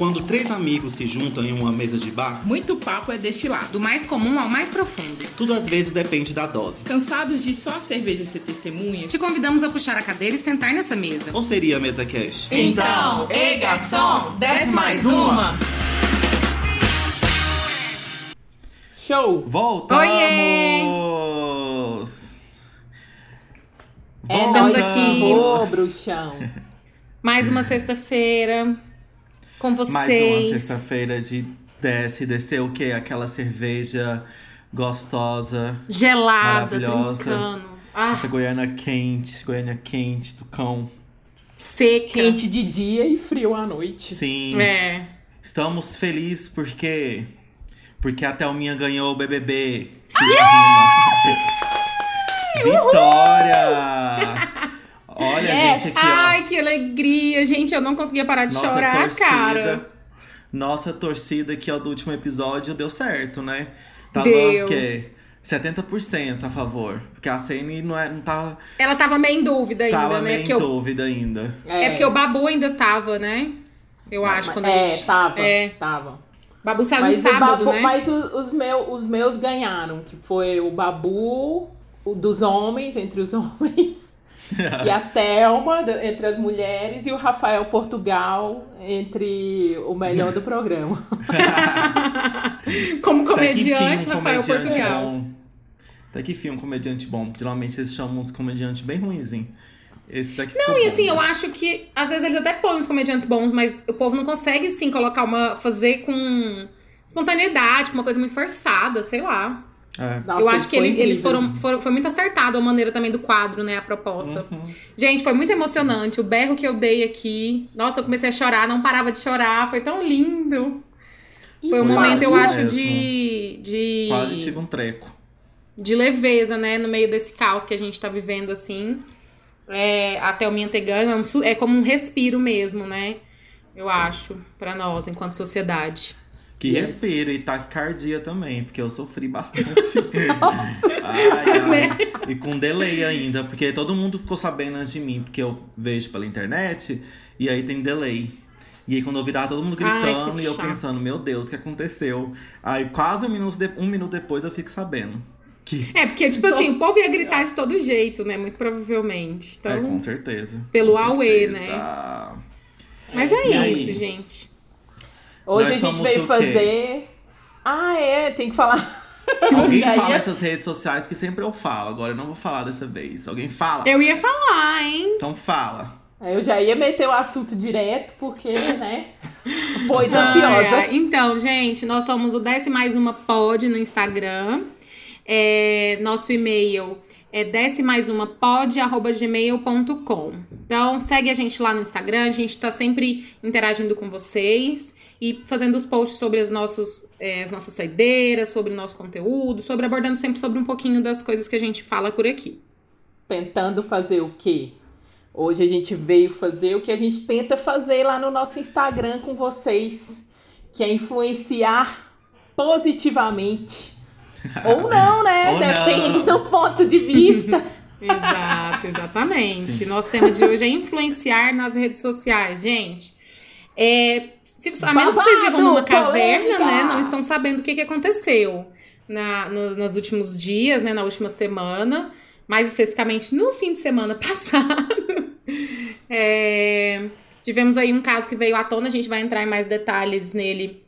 Quando três amigos se juntam em uma mesa de bar, Muito papo é destilado. Do mais comum ao mais profundo. tudo às vezes depende da dose. Cansados de só a cerveja ser testemunha? Te convidamos a puxar a cadeira e sentar nessa mesa. Ou seria a mesa cash? Então, ei garçom, desce mais uma. Show! Voltamos! Oiê! É Estamos aqui. Ô, bruxão. Mais uma sexta-feira com vocês. Mais uma sexta-feira de desce, descer o quê? Aquela cerveja gostosa. Gelada, Maravilhosa. brincando. Ah, Essa Goiânia quente, Goiânia quente, do cão. seca. Quente de dia e frio à noite. Sim. É. Estamos felizes porque. Porque a Thelminha ganhou o BBB. Que rima. Vitória! Olha, Yes! gente, aqui, ó. Ai, que alegria. Gente, eu não conseguia parar de Nossa chorar, torcida. cara. Nossa torcida aqui, ó, do último episódio deu certo, né? Tava Deu. o quê? 70% a favor. Porque a Cene não, é, não tava, Ela tava meio em dúvida ainda, tava né? meio em o- dúvida ainda. é. porque o Babu ainda tava, né? Eu acho, quando a é, gente. tava, É. tava. Babu saiu no Mas, o sábado, Babu- né? mas o- os, meu, os meus ganharam, que foi o Babu, o dos homens, entre os homens, e a Thelma, entre as mulheres, e o Rafael Portugal, entre o melhor do programa. Como enfim, comediante, um Rafael comediante Portugal. Bom. Até que enfim, um comediante bom. Porque geralmente eles chamam uns comediantes bem ruinzinhos. Esse daqui Não, ficou e bom, assim, eu né? acho que às vezes eles até põem uns comediantes bons, mas o povo não consegue, assim, colocar uma. fazer com espontaneidade, com uma coisa muito forçada, sei lá. É. Nossa, eu acho que ele- eles foram, foram. Foi muito acertado a maneira também do quadro, né? A proposta. Uhum. Gente, foi muito emocionante. O berro que eu dei aqui. Nossa, eu comecei a chorar, não parava de chorar. Foi tão lindo. Foi um momento, eu acho, mesmo. de. de Quase tive um treco. de leveza, né? No meio desse caos que a gente tá vivendo, assim. É, até o minha ter ganho é, um é como um respiro mesmo, né? Eu acho, pra nós, enquanto sociedade. Que Yes. respiro e taquicardia também, porque eu sofri bastante. ai, Né? ai. E com delay ainda, porque todo mundo ficou sabendo antes de mim, porque eu vejo pela internet e aí tem delay. E aí quando eu virava todo mundo Ai, gritando que e eu chato. pensando, meu Deus, o que aconteceu? Aí quase um minuto, de- um minuto depois eu fico sabendo. Que É, porque, tipo assim, o Nossa povo ia gritar de todo jeito, né? Muito provavelmente. Então, é, com certeza. pelo com Aue, certeza. mas é E aí? isso, gente. Hoje Nós a gente veio fazer. Ah, é, tem que falar. Alguém fala ia- nessas redes sociais que sempre eu falo, agora eu não vou falar dessa vez. Alguém fala? Eu ia falar, hein? Então fala. Eu já ia meter o assunto direto, porque, né? Pois ansiosa. Então, gente, nós somos o Desce Mais Uma Pod no Instagram. É, nosso e-mail é desce mais uma pod@gmail.com. Então, segue a gente lá no Instagram, a gente tá sempre interagindo com vocês e fazendo os posts sobre as, nossos, é, as nossas saideiras, sobre o nosso conteúdo, sobre abordando sempre sobre um pouquinho das coisas que a gente fala por aqui. Tentando fazer o quê? Hoje a gente veio fazer o que a gente tenta fazer lá no nosso Instagram com vocês, que é influenciar positivamente. Ou não, né? Ou Depende não. do ponto de vista. Exato, exatamente. Sim. Nosso tema de hoje é influenciar nas redes sociais, gente. É, se, a menos que vocês vivam numa caverna, polêmica. né? Não estão sabendo o que, que aconteceu na, no- nos últimos dias, né? Na última semana. Mais especificamente no fim de semana passado. É, tivemos aí um caso que veio à tona, a gente vai entrar em mais detalhes nele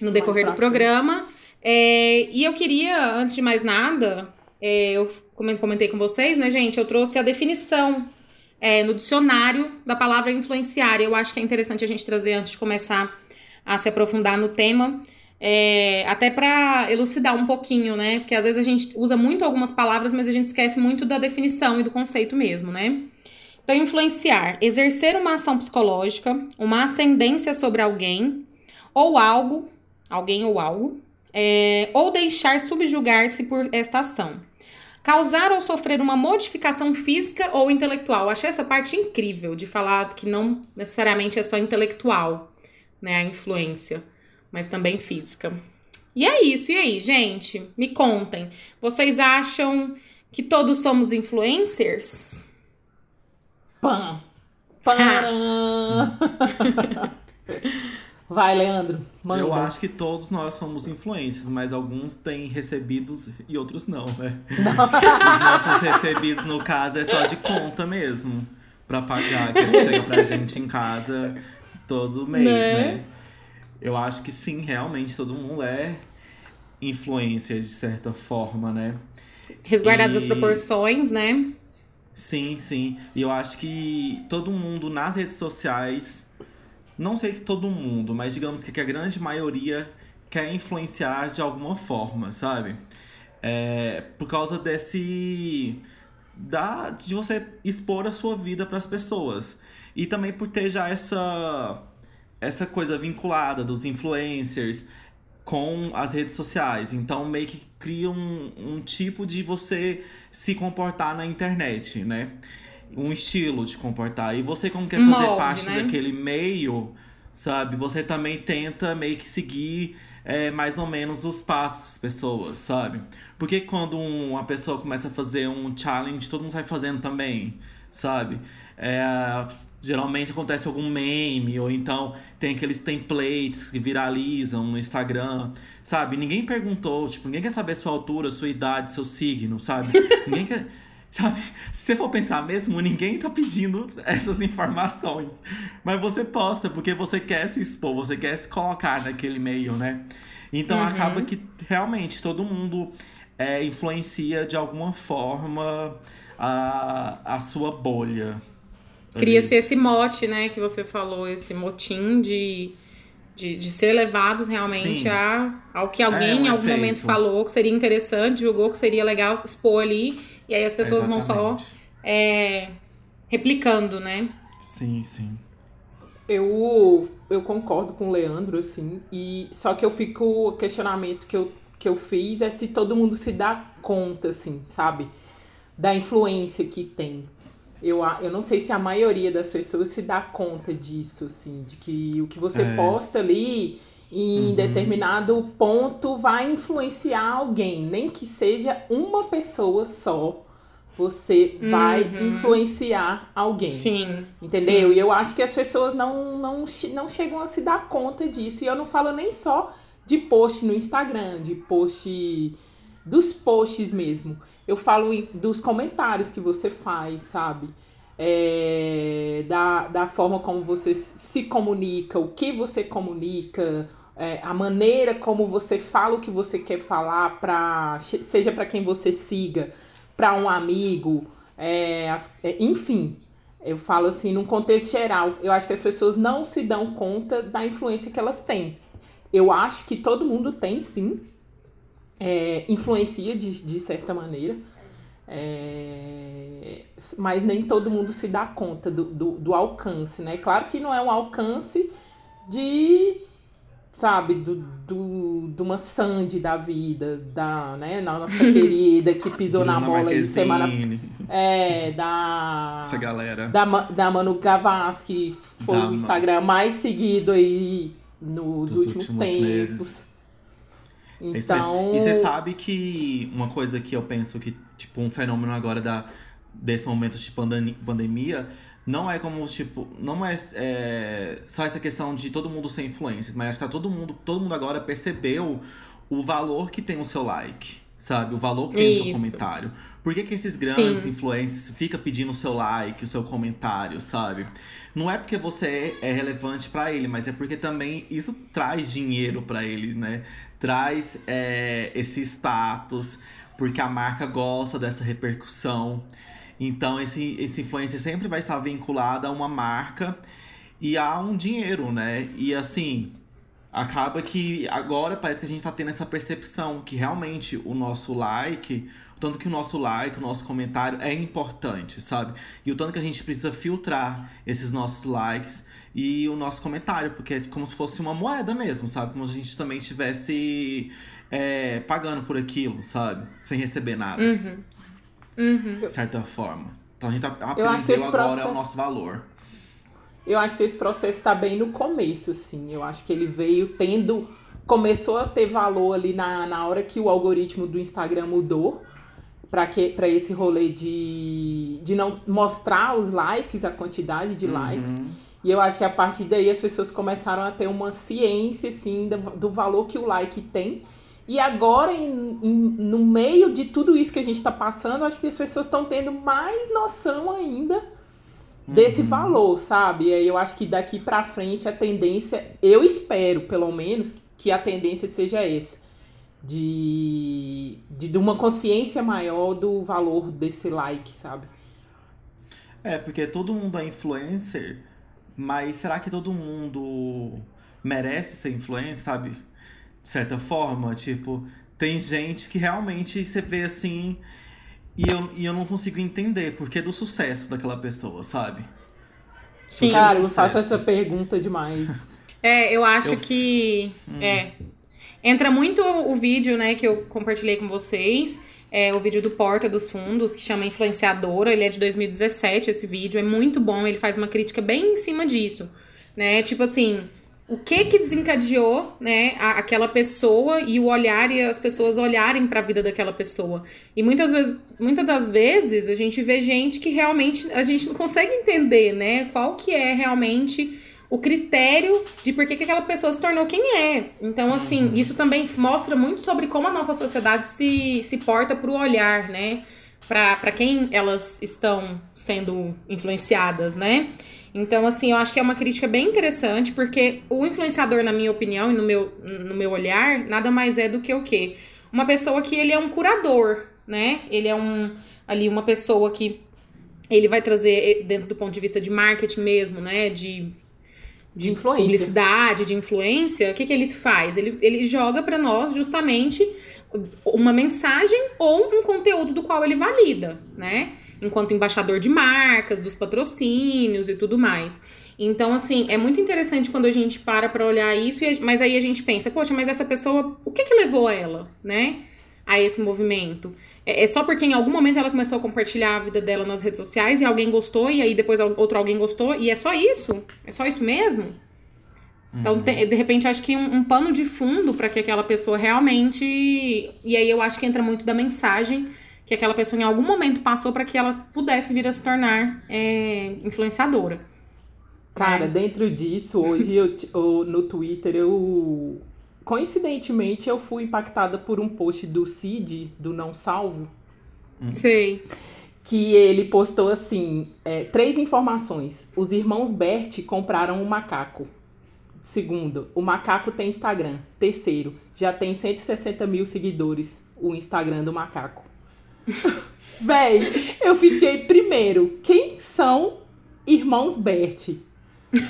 no decorrer do programa. É, e eu queria, antes de mais nada, é, eu comentei com vocês, né, gente? Eu trouxe a definição é, no dicionário da palavra influenciar. Eu acho que é interessante a gente trazer antes de começar a se aprofundar no tema. é, até para elucidar um pouquinho, né? Porque às vezes a gente usa muito algumas palavras, mas a gente esquece muito da definição e do conceito mesmo, né? Então, influenciar, exercer uma ação psicológica, uma ascendência sobre alguém ou algo, alguém ou algo, é, ou deixar subjugar-se por esta ação. Causar ou sofrer uma modificação física ou intelectual. Eu achei essa parte incrível de falar que não necessariamente é só intelectual, né, a influência, mas também física. E é isso, e aí, gente? Me contem. Vocês acham que todos somos influencers? Pam! Param! Vai, Leandro, manda. Eu acho que todos nós somos influencers, mas alguns têm recebidos e outros não, né? Não. Os nossos recebidos, no caso, é só de conta mesmo. Pra pagar, que chega pra gente em casa todo mês, né? né? Eu acho que sim, realmente todo mundo é influência de certa forma, né? Resguardadas e... as proporções, né? Sim, sim. E eu acho que todo mundo nas redes sociais, não sei se todo mundo, mas digamos que a grande maioria quer influenciar de alguma forma, sabe? É, por causa desse. Da, de você expor a sua vida para as pessoas. E também por ter já essa, essa coisa vinculada dos influencers com as redes sociais. Então, meio que cria um, um tipo de você se comportar na internet, né? Um estilo de comportar. E você, como quer fazer Molde, parte né? daquele meio, sabe? Você também tenta meio que seguir é, mais ou menos os passos das pessoas, sabe? Porque quando uma pessoa começa a fazer um challenge, todo mundo vai fazendo também sabe? É, geralmente acontece algum meme, ou então tem aqueles templates que viralizam no Instagram, sabe? Ninguém perguntou, tipo, ninguém quer saber sua altura, sua idade, seu signo, sabe? ninguém quer. Sabe? Se você for pensar mesmo, ninguém tá pedindo essas informações. Mas você posta porque você quer se expor, você quer se colocar naquele meio, né? Então uhum. acaba que realmente todo mundo é, influencia de alguma forma a, a sua bolha. Cria-se esse mote, né, que você falou, esse motim de, de, de ser levados realmente a, ao que alguém é, um em algum efeito. momento falou que seria interessante, julgou que seria legal expor ali, e aí as pessoas Exatamente. vão só é, replicando, né? Sim, sim. Eu, eu concordo com o Leandro, assim, e só que eu fico, o questionamento que eu, que eu fiz é se todo mundo se dá conta, assim, sabe? da influência que tem. Eu, eu não sei se a maioria das pessoas se dá conta disso, assim, de que o que você é. posta ali em uhum. determinado ponto vai influenciar alguém, nem que seja uma pessoa só. Você uhum. vai influenciar alguém. Sim. Entendeu? Sim. E eu acho que as pessoas não, não, não chegam a se dar conta disso. E eu não falo nem só de post no Instagram, de post dos posts mesmo. Eu falo dos comentários que você faz, sabe? É, da, da forma como você se comunica, o que você comunica, é, a maneira como você fala o que você quer falar, pra, seja para quem você siga, para um amigo, é, é, enfim. Eu falo assim, num contexto geral, eu acho que as pessoas não se dão conta da influência que elas têm. Eu acho que todo mundo tem, sim, é, influencia de, de certa maneira, é, mas nem todo mundo se dá conta do, do, do, alcance, né? Claro que não é um alcance de, sabe, do, do, de uma Sandy da vida, da, né, nossa querida que pisou na bola aí semana. É, da. Essa galera. Da, da Manu Gavassi, que foi da o Instagram mais seguido aí nos últimos, últimos tempos. Meses. É então... E você sabe que uma coisa que eu penso que, tipo, um fenômeno agora da, desse momento de pandemia não é como, tipo, não é, é, só essa questão de todo mundo ser influências, mas acho que tá todo mundo, todo mundo agora percebeu o valor que tem o seu like, sabe? O valor que tem Isso. o seu comentário. Por que, que esses grandes Sim. influencers ficam pedindo o seu like, o seu comentário, sabe? Não é porque você é relevante para ele, mas é porque também isso traz dinheiro para ele, né? traz é, esse status, porque a marca gosta dessa repercussão. Então, esse, esse influencer sempre vai estar vinculado a uma marca e a um dinheiro, né? E assim, acaba que agora parece que a gente está tendo essa percepção que realmente o nosso like, tanto que o nosso like, o nosso comentário é importante, sabe? E o tanto que a gente precisa filtrar esses nossos likes e o nosso comentário, porque é como se fosse uma moeda mesmo, sabe? Como se a gente também estivesse é, pagando por aquilo, sabe? Sem receber nada. Uhum. Uhum. De certa forma. Então a gente aprendeu agora processo... o nosso valor. Eu acho que esse processo está bem no começo, assim. Eu acho que ele veio tendo. Começou a ter valor ali na, na hora que o algoritmo do Instagram mudou para esse rolê de, de não mostrar os likes, a quantidade de uhum. likes. E eu acho que a partir daí as pessoas começaram a ter uma ciência, assim, do, do valor que o like tem. E agora, em, em, no meio de tudo isso que a gente está passando, acho que as pessoas estão tendo mais noção ainda desse uhum. valor, sabe? E aí eu acho que daqui para frente a tendência, eu espero, pelo menos, que a tendência seja essa. De, de, de uma consciência maior do valor desse like, sabe? É, porque todo mundo é influencer, mas será que todo mundo merece ser influencer, sabe? De certa forma, tipo, tem gente que realmente você vê assim e eu, e eu não consigo entender porque do sucesso daquela pessoa, sabe? Sim, cara, eu faço essa pergunta demais. É, eu acho eu... que. Hum. É. Entra muito o vídeo, né, que eu compartilhei com vocês. É o vídeo do Porta dos Fundos, que chama Influenciadora. Ele é de 2017, esse vídeo. É muito bom. Ele faz uma crítica bem em cima disso. Né? Tipo assim, o que que desencadeou, né, a, aquela pessoa e o olhar e as pessoas olharem para a vida daquela pessoa. E muitas vezes, muitas das vezes a gente vê gente que realmente a gente não consegue entender, né, qual que é realmente o critério de por que, que aquela pessoa se tornou quem é. Então, assim, uhum. isso também mostra muito sobre como a nossa sociedade se, se porta pro olhar, né? Para quem elas estão sendo influenciadas, né? Então, assim, eu acho que é uma crítica bem interessante, porque o influenciador, na minha opinião e no meu, no meu olhar, nada mais é do que o quê? Uma pessoa que ele é um curador, né? Ele é um ali uma pessoa que ele vai trazer dentro do ponto de vista de marketing mesmo, né? De, de, de publicidade, de influência. O que, que ele faz? Ele, ele joga para nós justamente uma mensagem ou um conteúdo do qual ele valida, né? enquanto embaixador de marcas, dos patrocínios e tudo mais. Então, assim, é muito interessante quando a gente para para olhar isso, mas aí a gente pensa, poxa, mas essa pessoa, o que que levou ela, né, a esse movimento? É, é só porque em algum momento ela começou a compartilhar a vida dela nas redes sociais e alguém gostou, e aí depois outro alguém gostou, e é só isso? É só isso mesmo? Então, uhum. de repente, acho que um, um pano de fundo para que aquela pessoa realmente. E aí eu acho que entra muito da mensagem que aquela pessoa em algum momento passou para que ela pudesse vir a se tornar é, influenciadora. Cara, é. dentro disso, hoje eu, eu, no Twitter eu. Coincidentemente, eu fui impactada por um post do Cid, do Não Salvo. Sei. Que ele postou assim: é, três informações. Os irmãos Bert compraram um macaco. Segundo, o macaco tem Instagram. Terceiro, já tem 160 mil seguidores o Instagram do macaco. Véi, eu fiquei primeiro. Quem são irmãos Bert?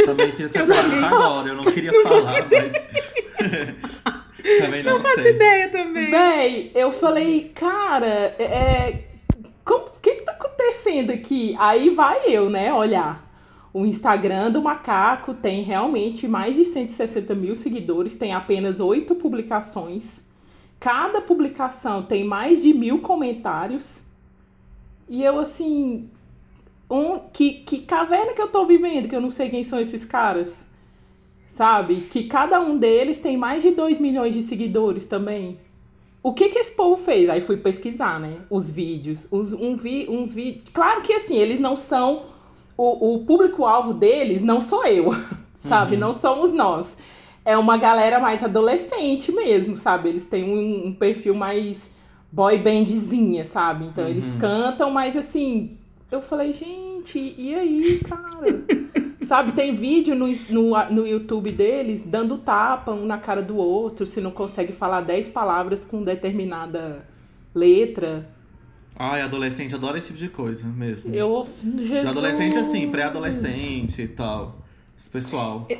Também fiz essa pergunta agora, eu não queria não falar, mas. também não, não faço ideia também. Véi, eu falei, cara, é. O que, que tá acontecendo aqui? Aí vai eu, né, olhar. O Instagram do Macaco tem realmente mais de 160 mil seguidores, tem apenas oito publicações. Cada publicação tem mais de mil comentários. E eu, assim. Um, que, que caverna que eu tô vivendo, que eu não sei quem são esses caras. Sabe? Que cada um deles tem mais de 2 milhões de seguidores também. O que que esse povo fez? Aí fui pesquisar, né? Os vídeos. Os, um vi, uns vídeos. Claro que assim, eles não são. O, o público-alvo deles não sou eu, sabe? Uhum. Não somos nós é uma galera mais adolescente mesmo, sabe? Eles têm um, um perfil mais boy bandzinha, sabe? Então uhum. eles cantam, mas assim, eu falei, gente, e aí, cara? sabe, tem vídeo no, no, no YouTube deles dando tapa um na cara do outro, se não consegue falar 10 palavras com determinada letra. Ai, adolescente adora esse tipo de coisa mesmo. Eu, Jesus. De adolescente assim, pré-adolescente e tal. Esse pessoal. É,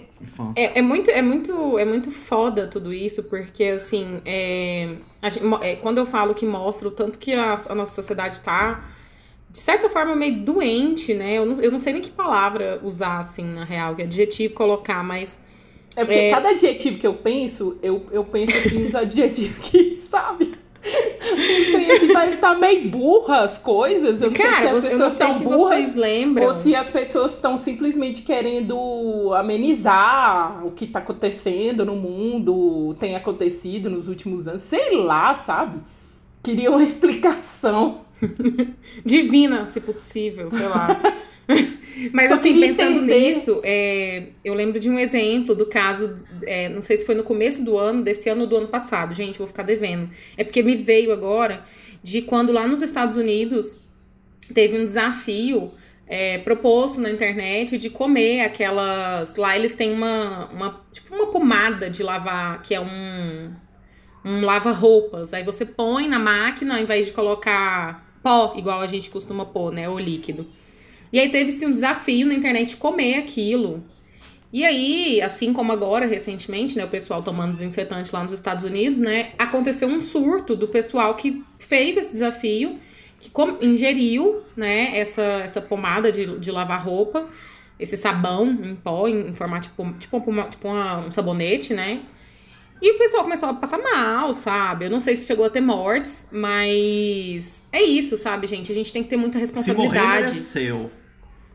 é, é, muito, é, muito, é muito foda tudo isso, porque assim, é, gente, é, quando eu falo que mostra o tanto que a, a, nossa sociedade tá, de certa forma, meio doente, né? Eu não, eu não sei nem que palavra usar, assim, na real, que adjetivo colocar, mas. É porque é cada adjetivo que eu penso, eu, eu penso assim, os adjetivos que, sabe? Assim, parece estar meio burra as coisas. Eu não Cara, sei se as pessoas estão se burras vocês lembram. ou se as pessoas estão simplesmente querendo amenizar o que está acontecendo no mundo, tem acontecido nos últimos anos. Sei lá, sabe? Queria uma explicação. Divina, se possível, sei lá. Mas Só assim, pensando entender- nisso, é, eu lembro de um exemplo do caso, é, não sei se foi no começo do ano, desse ano ou do ano passado, gente, vou ficar devendo. É porque me veio agora de quando lá nos Estados Unidos teve um desafio é, proposto na internet de comer aquelas. Lá eles têm uma, uma tipo uma pomada de lavar, que é um, um lava-roupas. Aí você põe na máquina ao invés de colocar pó, igual a gente costuma pôr, né? Ou líquido. E aí teve-se um desafio na internet comer aquilo. E aí, assim como agora, recentemente, né, o pessoal tomando desinfetante lá nos Estados Unidos, né, aconteceu um surto do pessoal que fez esse desafio, que ingeriu, né, essa, essa pomada de, de lavar roupa, esse sabão em pó, em, em formato tipo, tipo, uma tipo uma- um sabonete, né, e o pessoal começou a passar mal, sabe? Eu não sei se chegou a ter mortes, mas é isso, sabe, gente? A gente tem que ter muita Se morrer, responsabilidade. mereceu.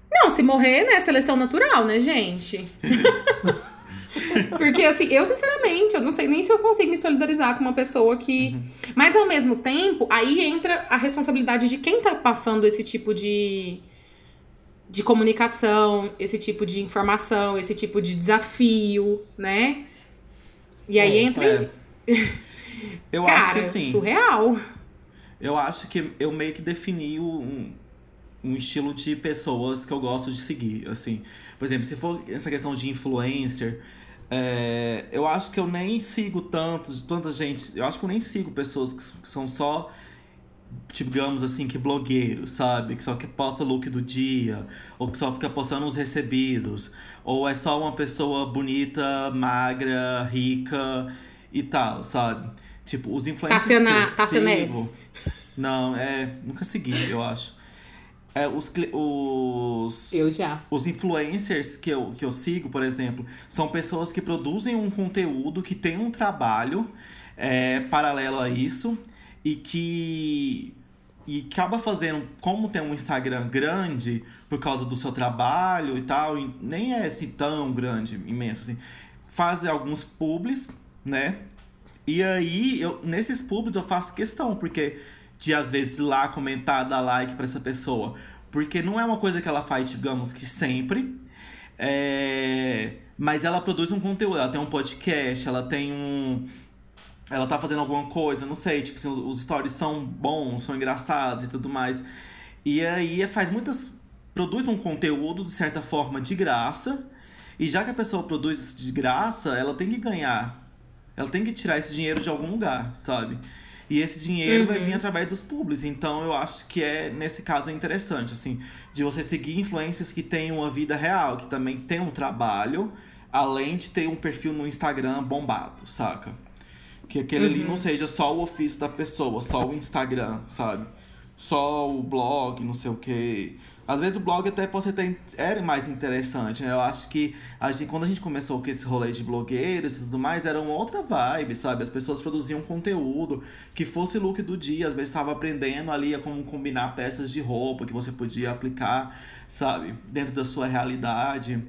Não, se morrer, né? Seleção natural, né, gente? Porque, assim, eu, sinceramente, eu não sei nem se eu consigo me solidarizar com uma pessoa que. Mas, ao mesmo tempo, aí entra a responsabilidade de quem tá passando esse tipo de. de comunicação, esse tipo de informação, esse tipo de desafio, né? E aí É, entra. é. Eu acho Cara, que sim. surreal. Eu acho que eu meio que defini um, um estilo de pessoas que eu gosto de seguir, assim. Por exemplo, se for essa questão de influencer, é, eu acho que eu nem sigo tantos, tanta gente. Eu acho que eu nem sigo pessoas que, que são só, digamos assim, que blogueiros, sabe? Que só que posta look do dia, ou que só fica postando os recebidos, ou é só uma pessoa bonita, magra, rica e tal, sabe? Tipo, os influencers Tassiana- que Tassiana sigo... Não, é. Nunca segui, eu acho. É, os, os, Eu já. os influencers que eu, que eu sigo, por exemplo, são pessoas que produzem um conteúdo, que tem um trabalho é, paralelo a isso e que e acaba fazendo, como tem um Instagram grande por causa do seu trabalho e tal, e nem é assim tão grande, imenso assim, faz alguns publis, né? E aí, eu, nesses publis eu faço questão, porque de às vezes lá comentar, dar like pra essa pessoa. Porque não é uma coisa que ela faz, digamos que sempre. É, Mas ela produz um conteúdo, ela tem um podcast, ela tem um. Ela tá fazendo alguma coisa, não sei, tipo assim, os, os stories são bons, são engraçados e tudo mais. E aí faz muitas. Produz um conteúdo, de certa forma, de graça. E já que a pessoa produz isso de graça, ela tem que ganhar. Ela tem que tirar esse dinheiro de algum lugar, sabe? E esse dinheiro vai vir através dos públicos. Então eu acho que é, nesse caso, é interessante, assim, de você seguir influencers que têm uma vida real, que também tem um trabalho, além de ter um perfil no Instagram bombado, saca? Que aquele ali não seja só o ofício da pessoa, só o Instagram, sabe? Só o blog, não sei o quê. Às vezes o blog até pode ser até era mais interessante, né? Eu acho que a gente, quando a gente começou com esse rolê de blogueiros e tudo mais, era uma outra vibe, sabe? As pessoas produziam conteúdo que fosse look do dia, às vezes estava aprendendo ali a como combinar peças de roupa que você podia aplicar, sabe? Dentro da sua realidade.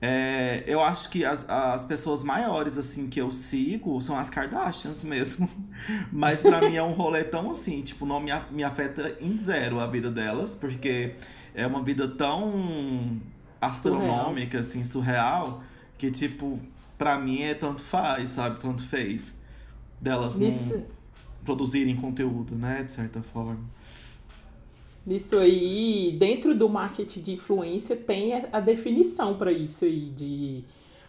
É, eu acho que as, as pessoas maiores, assim, que eu sigo são as Kardashians mesmo. Mas pra mim é um rolê tão assim, tipo, não me, me afeta em zero a vida delas, porque é uma vida tão astronômica, assim, surreal, que, tipo, pra mim é tanto faz, sabe? Tanto fez. Delas Nisso, não produzirem conteúdo, né? De certa forma. Nisso aí, dentro do marketing de influência, tem a- definição para isso aí de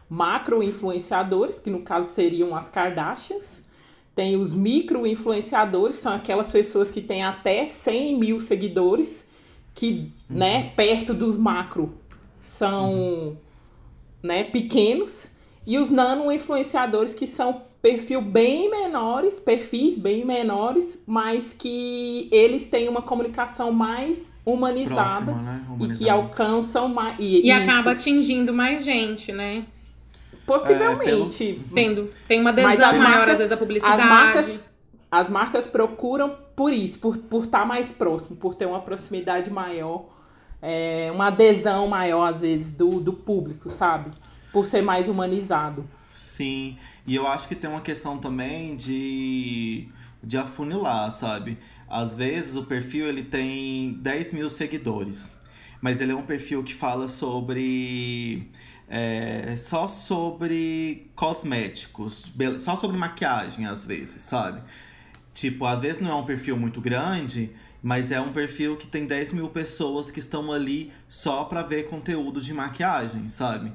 macro-influenciadores, que no caso seriam as Kardashians. Tem os micro-influenciadores, que são aquelas pessoas que têm até 100 mil seguidores, que, né, perto dos macro, são, né, pequenos. E os nano-influenciadores, que são perfil bem menores, perfis bem menores, mas que eles têm uma comunicação mais humanizada Próxima, né? e que alcançam mais. E isso, acaba atingindo mais gente, né? possivelmente. Tendo, tem uma adesão maior, marcas- às vezes, a publicidade. As marcas, as marcas procuram por isso, por estar por tá mais próximo, por ter uma proximidade maior, é, uma adesão maior, às vezes, do, do público, sabe? Por ser mais humanizado. Sim, e eu acho que tem uma questão também de, de afunilar, sabe? Às vezes o perfil ele tem 10 mil seguidores, mas ele é um perfil que fala sobre. É, só sobre cosméticos, só sobre maquiagem, às vezes, sabe? Tipo, às vezes não é um perfil muito grande, mas é um perfil que tem 10 mil pessoas que estão ali só pra ver conteúdo de maquiagem, sabe?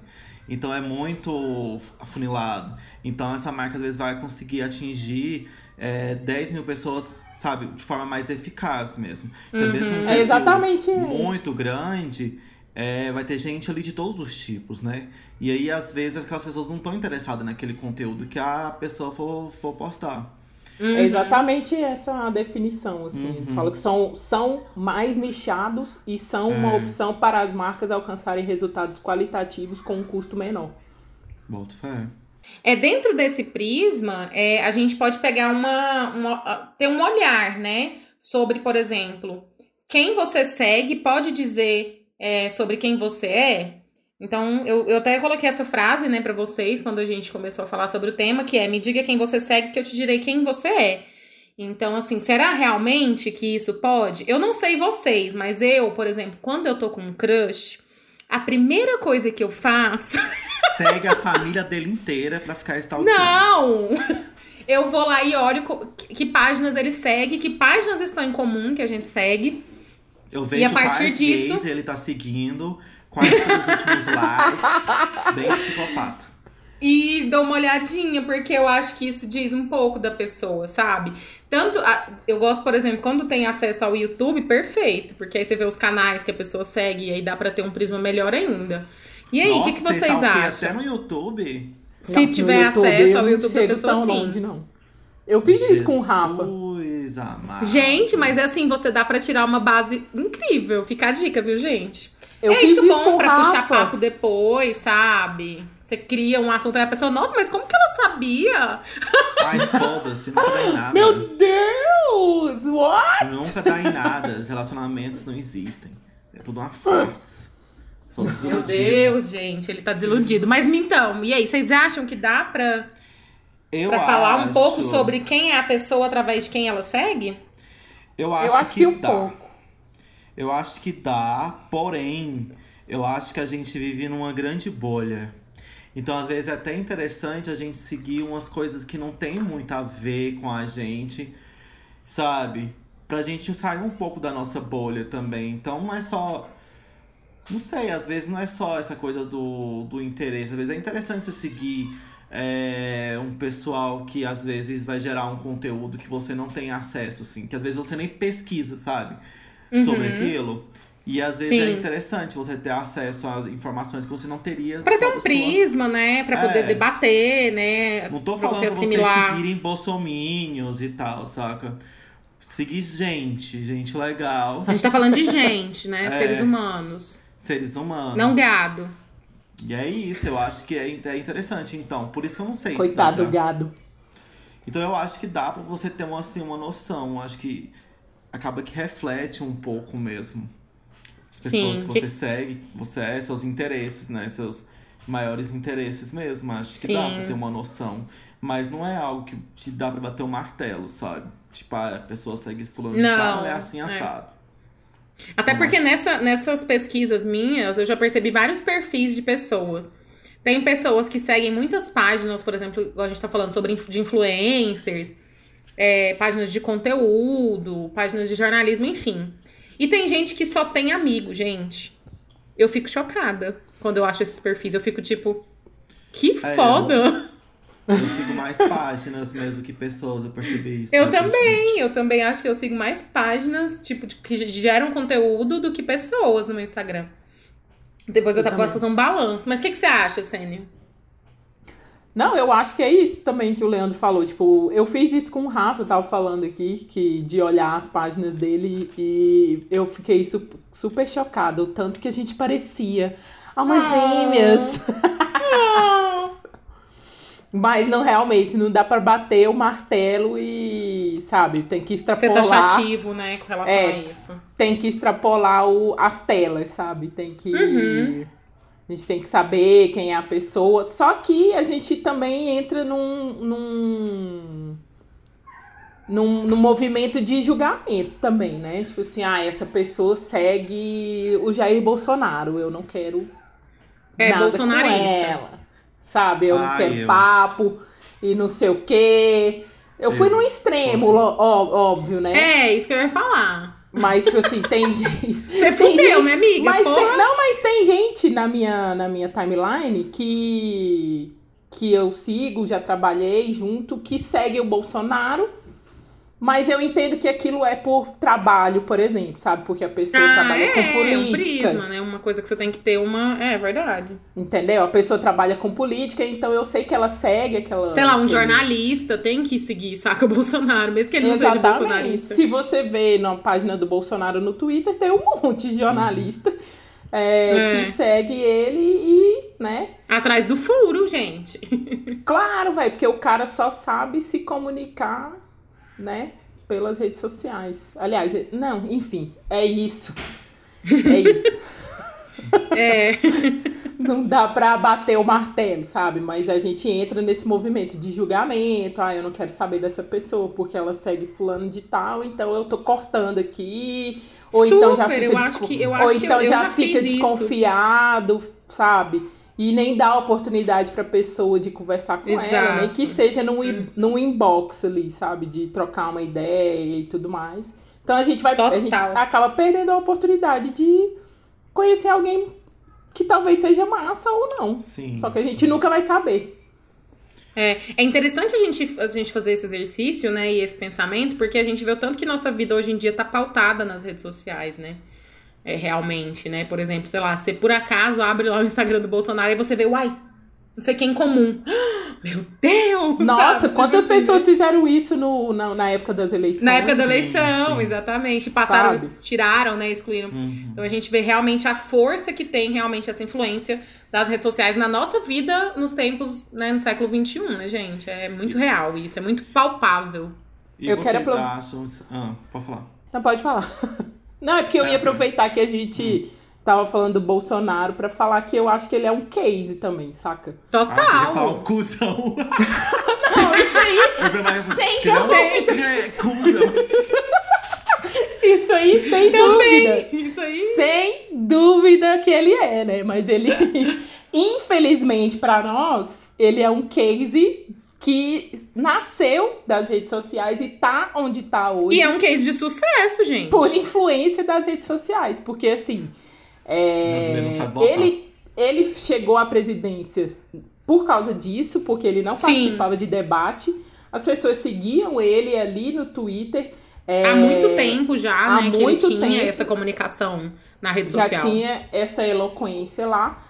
Então é muito afunilado. Então essa marca às vezes vai conseguir atingir é, 10 mil pessoas, sabe, de forma mais eficaz mesmo. Uhum. às vezes um É perfil exatamente isso. muito grande. é, vai ter gente ali de todos os tipos, né? E aí, às vezes, aquelas pessoas não estão interessadas naquele conteúdo que a pessoa for, for postar. Uhum. É exatamente essa a definição, assim. Eles Uhum. falam que são, são mais nichados e são uma É. opção para as marcas alcançarem resultados qualitativos com um custo menor. Boto fé. É dentro desse prisma, é, a gente pode pegar uma, uma- ter um olhar, né, sobre, por exemplo, quem você segue pode dizer é, sobre quem você é. Então, eu, eu até coloquei essa frase, né, para vocês quando a gente começou a falar sobre o tema, que é: me diga quem você segue, que eu te direi quem você é. Então, assim, será realmente que isso pode? Eu não sei vocês, mas eu, por exemplo, quando eu tô com um crush, a primeira coisa que eu faço Segue a família dele inteira pra ficar stalkeando. Não! Eu vou lá e olho que, páginas ele segue, que páginas estão em comum que a gente segue. Eu vejo a partir disso- gays ele tá seguindo, quais foram os últimos likes. Bem psicopata. E dou uma olhadinha, porque eu acho que isso diz um pouco da pessoa, sabe? Tanto. a- eu gosto, por exemplo, quando tem acesso ao YouTube, perfeito. Porque aí você vê os canais que a pessoa segue e aí dá pra ter um prisma melhor ainda. E aí, o Nossa, que, que você vocês stalkeia acham? Até no YouTube. Se Nossa, tiver YouTube, acesso eu ao YouTube da chego pessoa, tão sim. longe, não. Eu fiz isso com o Rafa. Jesus amado. Gente, mas é assim, você dá pra tirar uma base incrível. Fica a dica, viu, gente? Eu é, isso bom com o pra puxar papo depois, sabe? Você cria um assunto e a pessoa, nossa, mas como que ela sabia? Ai, foda-se, nunca dá em nada. Meu Deus! What? Nunca dá em nada. Os relacionamentos não existem. É tudo uma farsa. Sou Meu. Deus, gente, ele tá desiludido. Mas então, e aí, vocês acham que dá pra, Eu pra falar um acho- pouco sobre quem é a pessoa através de quem ela segue? Eu acho, Eu acho que, que um dá. pouco. Eu acho que dá, porém, eu acho que a gente vive numa grande bolha. Então, às vezes, é até interessante a gente seguir umas coisas que não tem muito a ver com a gente, sabe? Pra gente sair um pouco da nossa bolha também. Então, não é só. Não sei, às vezes não é só essa coisa do, do interesse. Às vezes é interessante você seguir é, um pessoal que às vezes vai gerar um conteúdo que você não tem acesso, assim. Que às vezes você nem pesquisa, sabe? Sobre Uhum. aquilo. E às vezes Sim. é interessante você ter acesso a informações que você não teria. Pra ter um prisma, né? Pra poder É. debater, né? Não tô pra falando você pra vocês assimilar. seguirem bolsominhos e tal, saca? Seguir gente, gente legal, A gente tá falando de gente, né? É. Seres humanos. seres humanos. Não gado. E é isso, eu acho que é, é interessante, então. Por isso que eu não sei se Coitado dá do pra... gado. Então eu acho que dá pra você ter uma, assim, uma noção. Acho que acaba que reflete um pouco mesmo. As pessoas Sim, que que- você segue, você é, seus interesses, né? Seus maiores interesses mesmo. Acho que dá Sim. pra ter uma noção. Mas não é algo que te dá pra bater o martelo, sabe? Tipo, ah, a pessoa segue fulano de Não, tal, é assim é. assado. Até Não, porque nessa, nessas pesquisas minhas, eu já percebi vários perfis de pessoas. Tem pessoas que seguem muitas páginas, por exemplo, igual a gente tá falando sobre de influencers, é, páginas de conteúdo, páginas de jornalismo, enfim. E tem gente que só tem amigo, gente. Eu fico chocada quando eu acho esses perfis. Eu fico tipo, que É, foda! Eu sigo mais páginas mesmo do que pessoas, eu percebi isso. Eu também, eu também acho que eu sigo mais páginas, tipo, de- que geram conteúdo do que pessoas no meu Instagram. Depois eu, Eu posso fazer um balanço. Mas o que, que você acha, Sênia? Não, eu acho que é isso também que o Leandro falou. Tipo, eu fiz isso com o Rafa, eu tava falando aqui, que de olhar as páginas dele e eu fiquei su- super chocada. O tanto que a gente parecia almas Ah. gêmeas. Mas não realmente, não dá pra bater o martelo e, sabe, tem que Você extrapolar. taxativo, né, com relação É. a isso. Tem que extrapolar o, as telas, sabe? Tem que. Uhum. A gente tem que saber quem é a pessoa. Só que a gente também entra num, num, num, num movimento de julgamento também, né? Tipo assim, ah, essa pessoa segue o Jair Bolsonaro. Eu não quero É nada bolsonarista. com ela. Sabe? Eu não Ah, quero eu. papo e não sei o quê. Eu fui Eu num extremo, assim. ó- óbvio, né? É, isso que eu ia falar. Mas, tipo assim, tem gente. Você fudeu, gente- né, amiga? Mas tem, não, mas tem gente na minha, na minha timeline que, que eu sigo, já trabalhei junto, que segue o Bolsonaro. Mas eu entendo que aquilo é por trabalho, por exemplo, sabe? Porque a pessoa Ah, trabalha com é, é um política. prisma, né? Uma coisa que você tem que ter uma. É verdade. Entendeu? A pessoa trabalha com política, então eu sei que ela segue aquela. Sei lá, um jornalista tem que seguir, saca, o Bolsonaro, mesmo que ele não seja Exatamente. bolsonarista. Se você vê na página do Bolsonaro no Twitter, tem um monte de jornalista é, É. que segue ele e, né? Atrás do furo, gente. Claro, vai, porque o cara só sabe se comunicar, né? Pelas redes sociais. Aliás, é- não, enfim, é isso. É isso. É. Não dá pra bater o martelo, sabe? Mas a gente entra nesse movimento de julgamento. Ah, eu não quero saber dessa pessoa porque ela segue fulano de tal, então eu tô cortando aqui. Ou então já Super, fica, eu acho que- eu ou acho que então eu- eu já, já fica fiz isso. desconfiado, sabe? E nem dá oportunidade pra pessoa de conversar com ela, nem Exato. que seja num, Hum. num inbox ali, sabe? De trocar uma ideia e tudo mais. Então a gente vai. A gente acaba perdendo a oportunidade de conhecer alguém que talvez seja massa ou não. Sim. Só que a gente nunca vai saber. É, é interessante a gente, a gente fazer esse exercício, né, e esse pensamento, porque a gente vê o tanto que nossa vida hoje em dia tá pautada nas redes sociais, né? É, realmente, né? Por exemplo, sei lá, você por acaso abre lá o Instagram do Bolsonaro e você vê, uai, não sei quem em comum. Meu Deus! Nossa, sabe? quantas Tipo assim, pessoas fizeram isso no, na, na época das eleições? Na época da eleição, sim. exatamente. Passaram, Sabe? tiraram, né? Excluíram. Uhum. Então a gente vê realmente a força que tem realmente essa influência das redes sociais na nossa vida nos tempos, né, no século XXI, né, gente? É muito real isso, é muito palpável. E Eu vocês quero acham. Ah, pode falar. Não, pode falar. Não, é porque eu ia aproveitar que a gente tava falando do Bolsonaro pra falar que eu acho que ele é um case também, saca? Ah, você quer falar Total! um cuzão. Não, isso aí, Eu pensava, Sem também. é cuzão. isso aí, sem dúvida. Isso aí. Sem dúvida que ele é, né? Mas ele, infelizmente pra nós, ele é um case que nasceu das redes sociais e tá onde tá hoje E é um case de sucesso, gente. por influência das redes sociais. Porque assim, é, ele, ele chegou à presidência por causa disso, porque ele não Sim. participava de debate. As pessoas seguiam ele ali no Twitter. é, Há muito tempo já, né, que ele tinha tempo. essa comunicação na rede já social. tinha essa eloquência lá.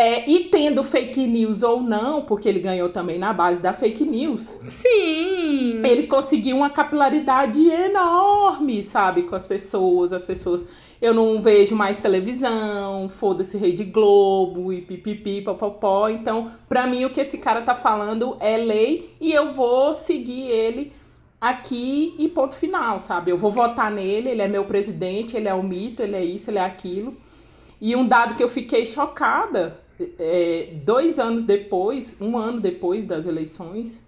É, e tendo fake news ou não, porque ele ganhou também na base da fake news, Sim! ele conseguiu uma capilaridade enorme, sabe, com as pessoas. As pessoas, eu não vejo mais televisão, foda-se Rede Globo e pipipi, popopó. Então, pra mim, o que esse cara tá falando é lei e eu vou seguir ele aqui e ponto final, sabe? Eu vou votar nele, ele é meu presidente, ele é o mito, ele é isso, ele é aquilo. E um dado que eu fiquei chocada, é, dois anos depois, um ano depois das eleições,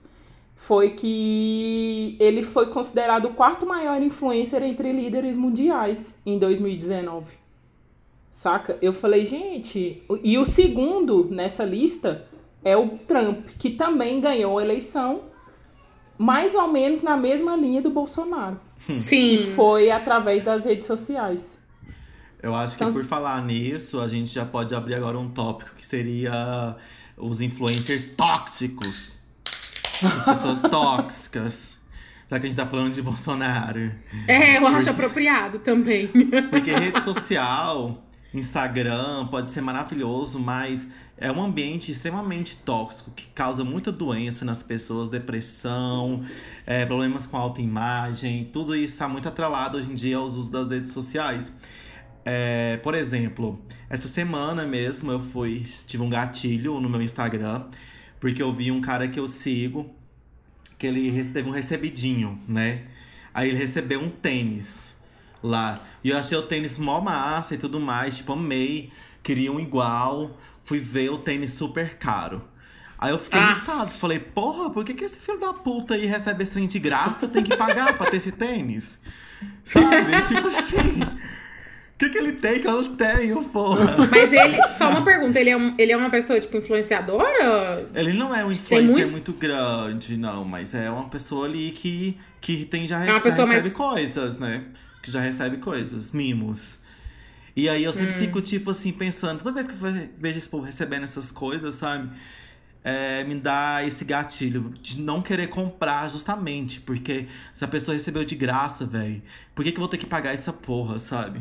foi que ele foi considerado o quarto maior influencer entre líderes mundiais em 2019. Saca? Eu falei, gente. E o segundo nessa lista é o Trump, que também ganhou a eleição, mais ou menos na mesma linha do Bolsonaro, que Sim. foi através das redes sociais. Eu acho que Então, por se- falar nisso, a gente já pode abrir agora um tópico que seria os influencers tóxicos. Essas pessoas tóxicas. Já que a gente tá falando de Bolsonaro. É, eu acho Porque- apropriado também. Porque rede social, Instagram, pode ser maravilhoso, mas é um ambiente extremamente tóxico que causa muita doença nas pessoas, depressão, é, problemas com autoimagem. Tudo isso está muito atrelado hoje em dia aos usos das redes sociais. É, por exemplo, essa semana mesmo eu fui, tive um gatilho no meu Instagram, porque eu vi um cara que eu sigo, que ele teve um recebidinho, né? Aí ele recebeu um tênis lá. E eu achei o tênis mó massa e tudo mais, tipo, amei. queria um igual. Fui ver o tênis super caro. Aí eu fiquei Ah. irritado. Falei, porra, por que, que esse filho da puta aí recebe esse trem de graça? Tem que pagar pra ter esse tênis? Sabe? tipo assim. O que, que ele tem que eu não tenho, porra? Mas ele, só uma pergunta, ele é, um- ele é uma pessoa, tipo, influenciadora? Ele não é um influencer muitos- muito grande, não, mas é uma pessoa ali que, que tem, já, É já recebe mais- coisas, né? Que já recebe coisas, mimos. E aí eu Hum. sempre fico, tipo assim, pensando, toda vez que eu ve- vejo esse povo recebendo essas coisas, sabe? É, me dá esse gatilho de não querer comprar justamente, porque se a pessoa recebeu de graça, velho, por que, que eu vou ter que pagar essa porra, sabe?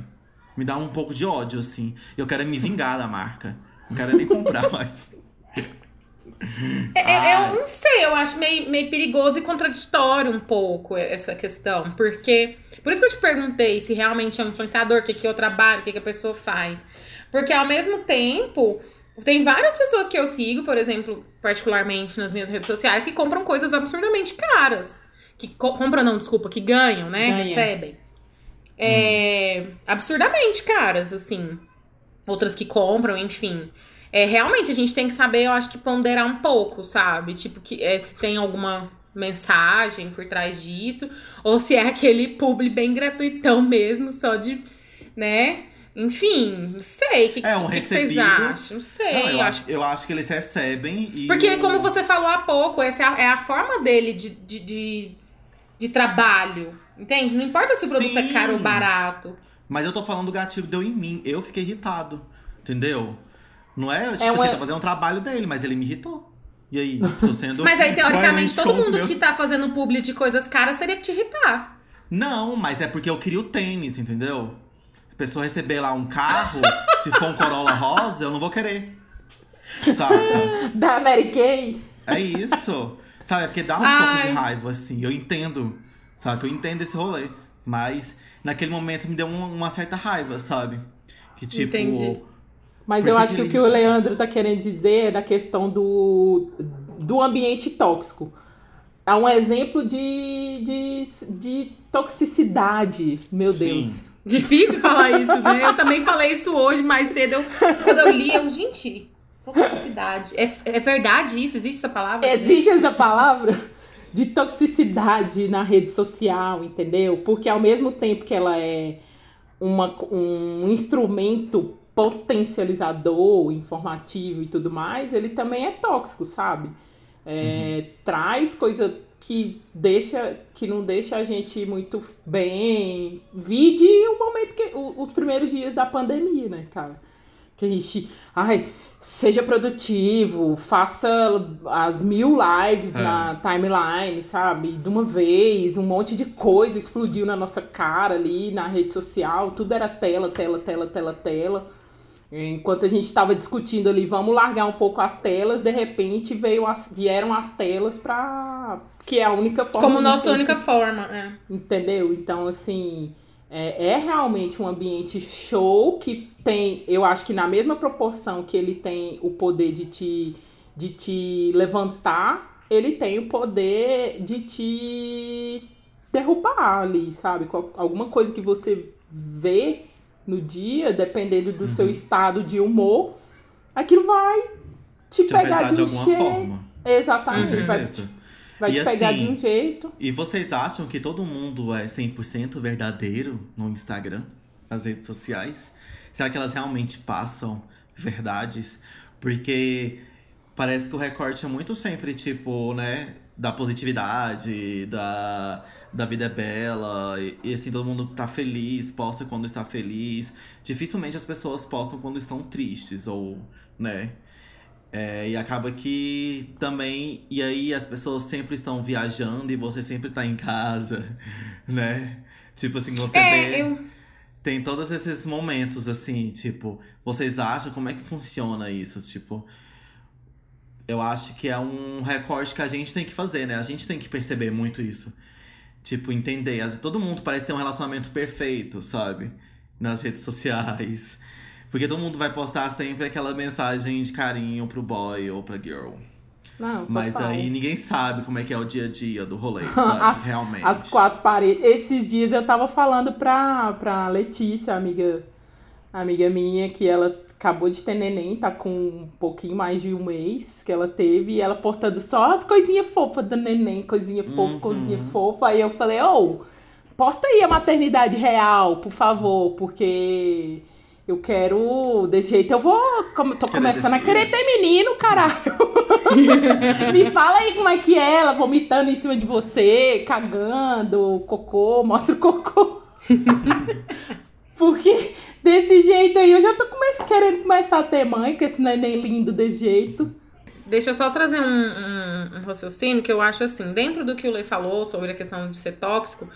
Me dá um pouco de ódio, assim. Eu quero é me vingar da marca. Não quero é nem comprar mais. É, é, Ah. eu não sei, eu acho meio, meio perigoso e contraditório um pouco essa questão. Porque. Por isso que eu te perguntei se realmente é um influenciador, o que, que eu trabalho, o que, que a pessoa faz. Porque ao mesmo tempo, tem várias pessoas que eu sigo, por exemplo, particularmente nas minhas redes sociais, que compram coisas absurdamente caras. Que co- compram, não, desculpa, que ganham, né? Ganha. Recebem. É, absurdamente caras, assim. Outras que compram, enfim. É, realmente a gente tem que saber, eu acho que ponderar um pouco, sabe? Tipo, que, é, se tem alguma mensagem por trás disso, ou se é aquele publi bem gratuitão mesmo, só de, né? Enfim, não sei. O que, É, um que que vocês recebido. acham? Não sei. Não, eu acho, eu acho que eles recebem e. Porque, como você falou há pouco, essa é a, é a forma dele de, de, de, de trabalho. Entende? Não importa se o produto é Sim. caro ou barato. Mas eu tô falando do gatilho deu em mim. Eu fiquei irritado. Entendeu? Não é, tipo É assim, uma- tá fazendo um trabalho dele, mas ele me irritou. E aí, tô sendo. Mas aí, teoricamente, coerente todo mundo meus- que tá fazendo publi de coisas caras teria que te irritar. Não, mas é porque eu queria o tênis, entendeu? A pessoa receber lá um carro, se for um Corolla rosa, eu não vou querer. Saca? Da Mary Kay. É isso. Sabe? É porque dá um Ai. pouco de raiva, assim. Eu entendo. Sabe? Eu entendo esse rolê. Mas naquele momento me deu uma, uma certa raiva, sabe? Que tipo. Entendi. Mas eu acho que o que o Leandro tá querendo dizer é da questão do, do ambiente tóxico. É um exemplo de, de, de toxicidade, meu Sim. Deus. Difícil falar isso, né? Eu também falei isso hoje, mais cedo. Eu, quando eu li, eu, gente, toxicidade. É, é verdade isso? Existe essa palavra? Existe essa palavra de toxicidade na rede social, entendeu? Porque ao mesmo tempo que ela é uma, um instrumento potencializador, informativo e tudo mais, ele também é tóxico, sabe? É, Traz coisa que deixa que não deixa a gente muito bem. Vide o momento que o- os primeiros dias da pandemia, né, cara? Que a gente, ai, seja produtivo, faça as mil lives É. na timeline, sabe? De uma vez, um monte de coisa explodiu na nossa cara ali, na rede social, tudo era tela, tela, tela, tela, tela. Enquanto a gente estava discutindo ali, vamos largar um pouco as telas, de repente veio as, vieram as telas para que é a única forma Como nossa única forma. É. Entendeu? Então, assim, é, é realmente um ambiente show que tem, eu acho que na mesma proporção que ele tem o poder de te, de te levantar, ele tem o poder de te derrubar ali, sabe? Alguma coisa que você vê no dia, dependendo do seu estado de humor, aquilo vai te, Te pegar de um jeito. forma. Exatamente, Uhum. vai, Certeza. Vai E te pegar assim, de um jeito. E vocês acham que todo mundo é 100% verdadeiro no Instagram, nas redes sociais? Será que elas realmente passam verdades? Porque parece que o recorte é muito sempre, tipo, né? Da positividade, da, da vida é bela, e, e assim, todo mundo tá feliz, posta quando está feliz. Dificilmente as pessoas postam quando estão tristes, ou, né? É, e acaba que também. E aí as pessoas sempre estão viajando e você sempre tá em casa, né? Tipo assim, quando você É, vê. eu. Tem todos esses momentos, assim, tipo, vocês acham como é que funciona isso? Tipo. Eu acho que é um recorte que a gente tem que fazer, né? A gente tem que perceber muito isso. Tipo, entender. Todo mundo parece ter um relacionamento perfeito, sabe? Nas redes sociais. Porque todo mundo vai postar sempre aquela mensagem de carinho pro boy ou pra girl. Não, Mas total. aí ninguém sabe como é que é o dia a dia do rolê, sabe? As- Realmente. As quatro paredes. Esses dias eu tava falando pra, pra Letícia, amiga, amiga minha, que ela acabou de ter neném, tá com um pouquinho mais de um mês que ela teve, e ela postando só as coisinhas fofas do neném, coisinha fofa, Uhum. coisinha fofa. Aí eu falei, ô, posta aí a maternidade real, por favor, porque eu quero. Desse jeito eu vou. como- Tô começando a querer ter menino, caralho. Me fala aí como é que é ela vomitando em cima de você, cagando, cocô, mostra o cocô. Porque desse jeito aí eu já tô come- querendo começar a ter mãe, com esse neném lindo desse jeito. Deixa eu só trazer um, um- um raciocínio que eu acho assim, dentro do que o Lei falou sobre a questão de ser tóxico,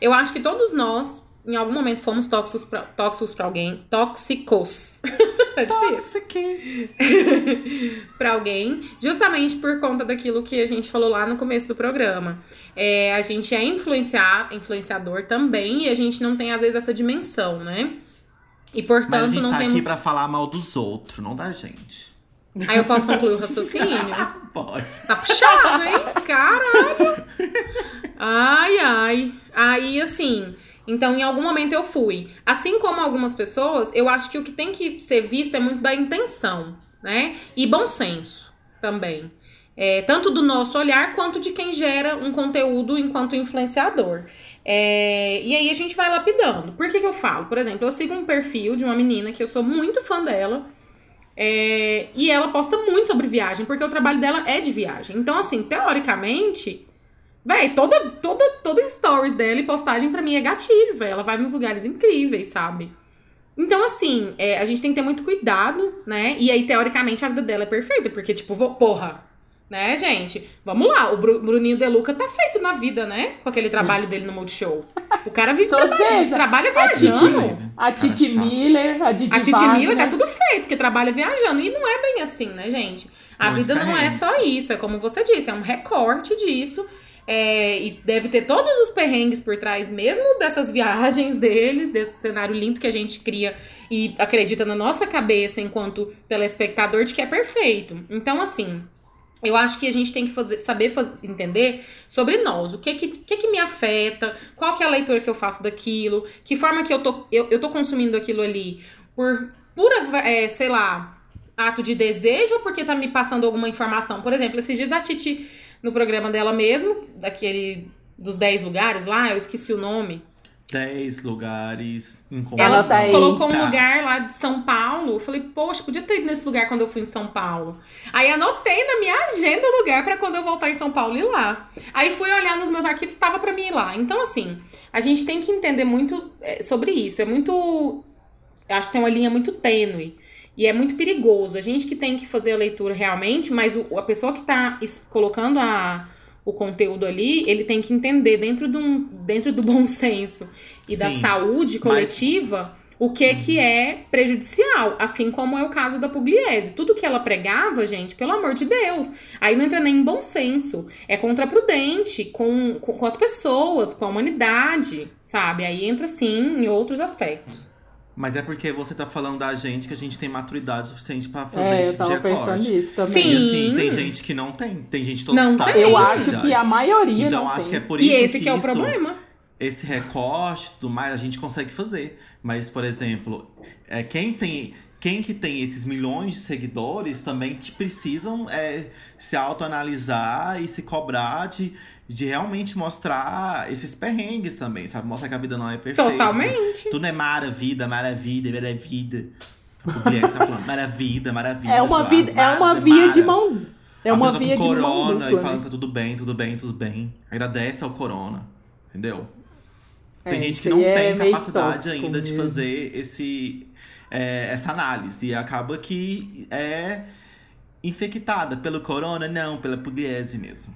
eu acho que todos nós, em algum momento, fomos tóxicos pra, tóxicos pra alguém. Tóxicos. é pra alguém, justamente por conta daquilo que a gente falou lá no começo do programa. É, a gente é influenciar, influenciador também, e a gente não tem, às vezes, essa dimensão, né? E, Mas a portanto, gente não tá temos. aqui pra falar mal dos outros, não da gente. Aí eu posso concluir o raciocínio? Pode. Tá puxado, hein? Caralho! Ai, ai. Aí, assim. Então, em algum momento eu fui. Assim como algumas pessoas, eu acho que o que tem que ser visto é muito da intenção, né? E bom senso também. É, tanto do nosso olhar quanto de quem gera um conteúdo enquanto influenciador. É, e aí a gente vai lapidando. Por que, que eu falo? Por exemplo, eu sigo um perfil de uma menina que eu sou muito fã dela. É, e ela posta muito sobre viagem, porque o trabalho dela é de viagem. Então, assim, teoricamente, véi, toda, toda, toda stories dela e postagem pra mim é gatilho, véi. Ela vai nos lugares incríveis, sabe? Então, assim, é, a gente tem que ter muito cuidado, né? E aí, teoricamente, a vida dela é perfeita, porque, tipo, vou, porra, né, gente? Vamos lá, o Bru- Bruninho Deluca tá feito na vida, né? Com aquele trabalho dele no Multishow. O cara vive trabalhando, trabalha a Titi, viajando. a Titi Cara chato. Miller, a Didi A Titi Wagner. Miller tá tudo feito, porque trabalha viajando. E não é bem assim, né, gente? A Muitos vida não é só isso, é como você disse, é um recorte disso. É, e deve ter todos os perrengues por trás mesmo dessas viagens deles, desse cenário lindo que a gente cria e acredita na nossa cabeça enquanto telespectador de que é perfeito. Então, assim, eu acho que a gente tem que fazer, saber faz- entender sobre nós, o que que, que que me afeta, qual que é a leitura que eu faço daquilo, que forma que eu tô, eu, eu tô consumindo aquilo ali por pura, é, sei lá, ato de desejo ou porque tá me passando alguma informação. Por exemplo, esses dias a Titi, no programa dela mesmo, daquele dos 10 lugares lá, eu esqueci o nome. 10 lugares em comum. Ela aí. colocou um Tá. lugar lá de São Paulo. Eu falei, poxa, podia ter ido nesse lugar quando eu fui em São Paulo. Aí anotei na minha agenda o lugar pra quando eu voltar em São Paulo ir lá. Aí fui olhar nos meus arquivos, estava pra mim ir lá. Então, assim, a gente tem que entender muito é, sobre isso. É muito. eu Acho que tem uma linha muito tênue. E é muito perigoso. A gente que tem que fazer a leitura realmente, mas o- a pessoa que tá es- colocando a, o conteúdo ali, ele tem que entender dentro, de um, dentro do bom senso e da Sim, saúde coletiva o que que é prejudicial, assim como é o caso da Pugliese. Tudo que ela pregava, gente, pelo amor de Deus, aí não entra nem em bom senso, é contraprudente com, com, com as pessoas, com a humanidade, sabe? Aí entra sim em outros aspectos. Mas é porque você tá falando da gente que a gente tem maturidade suficiente pra fazer É, esse eu tipo de tava pensando recorte. nisso também. Sim. E assim, tem gente que não tem. Tem gente Não total. tem. Eu acho que a maioria Então não acho tem. que é por E isso esse que, que é o isso, problema. esse recorte e tudo mais, a gente consegue fazer. Mas, por exemplo, é, quem tem. Quem que tem esses milhões de seguidores também que precisam é, se autoanalisar e se cobrar de, de realmente mostrar esses perrengues também, sabe? Mostrar que a vida não é perfeita. Totalmente. Tudo é maravilha, maravilha, maravilha. O Guilherme tá falando, maravilha, maravilha. É uma, vida, é uma mara, via de mara. mão. É uma via com de mão corona e falando né? tá tudo bem, tudo bem, tudo bem. Agradece ao corona, entendeu? Tem É, gente que não é tem capacidade ainda de mesmo. fazer esse, é, essa análise. E acaba que é infectada pelo corona, não, pela pugliese mesmo.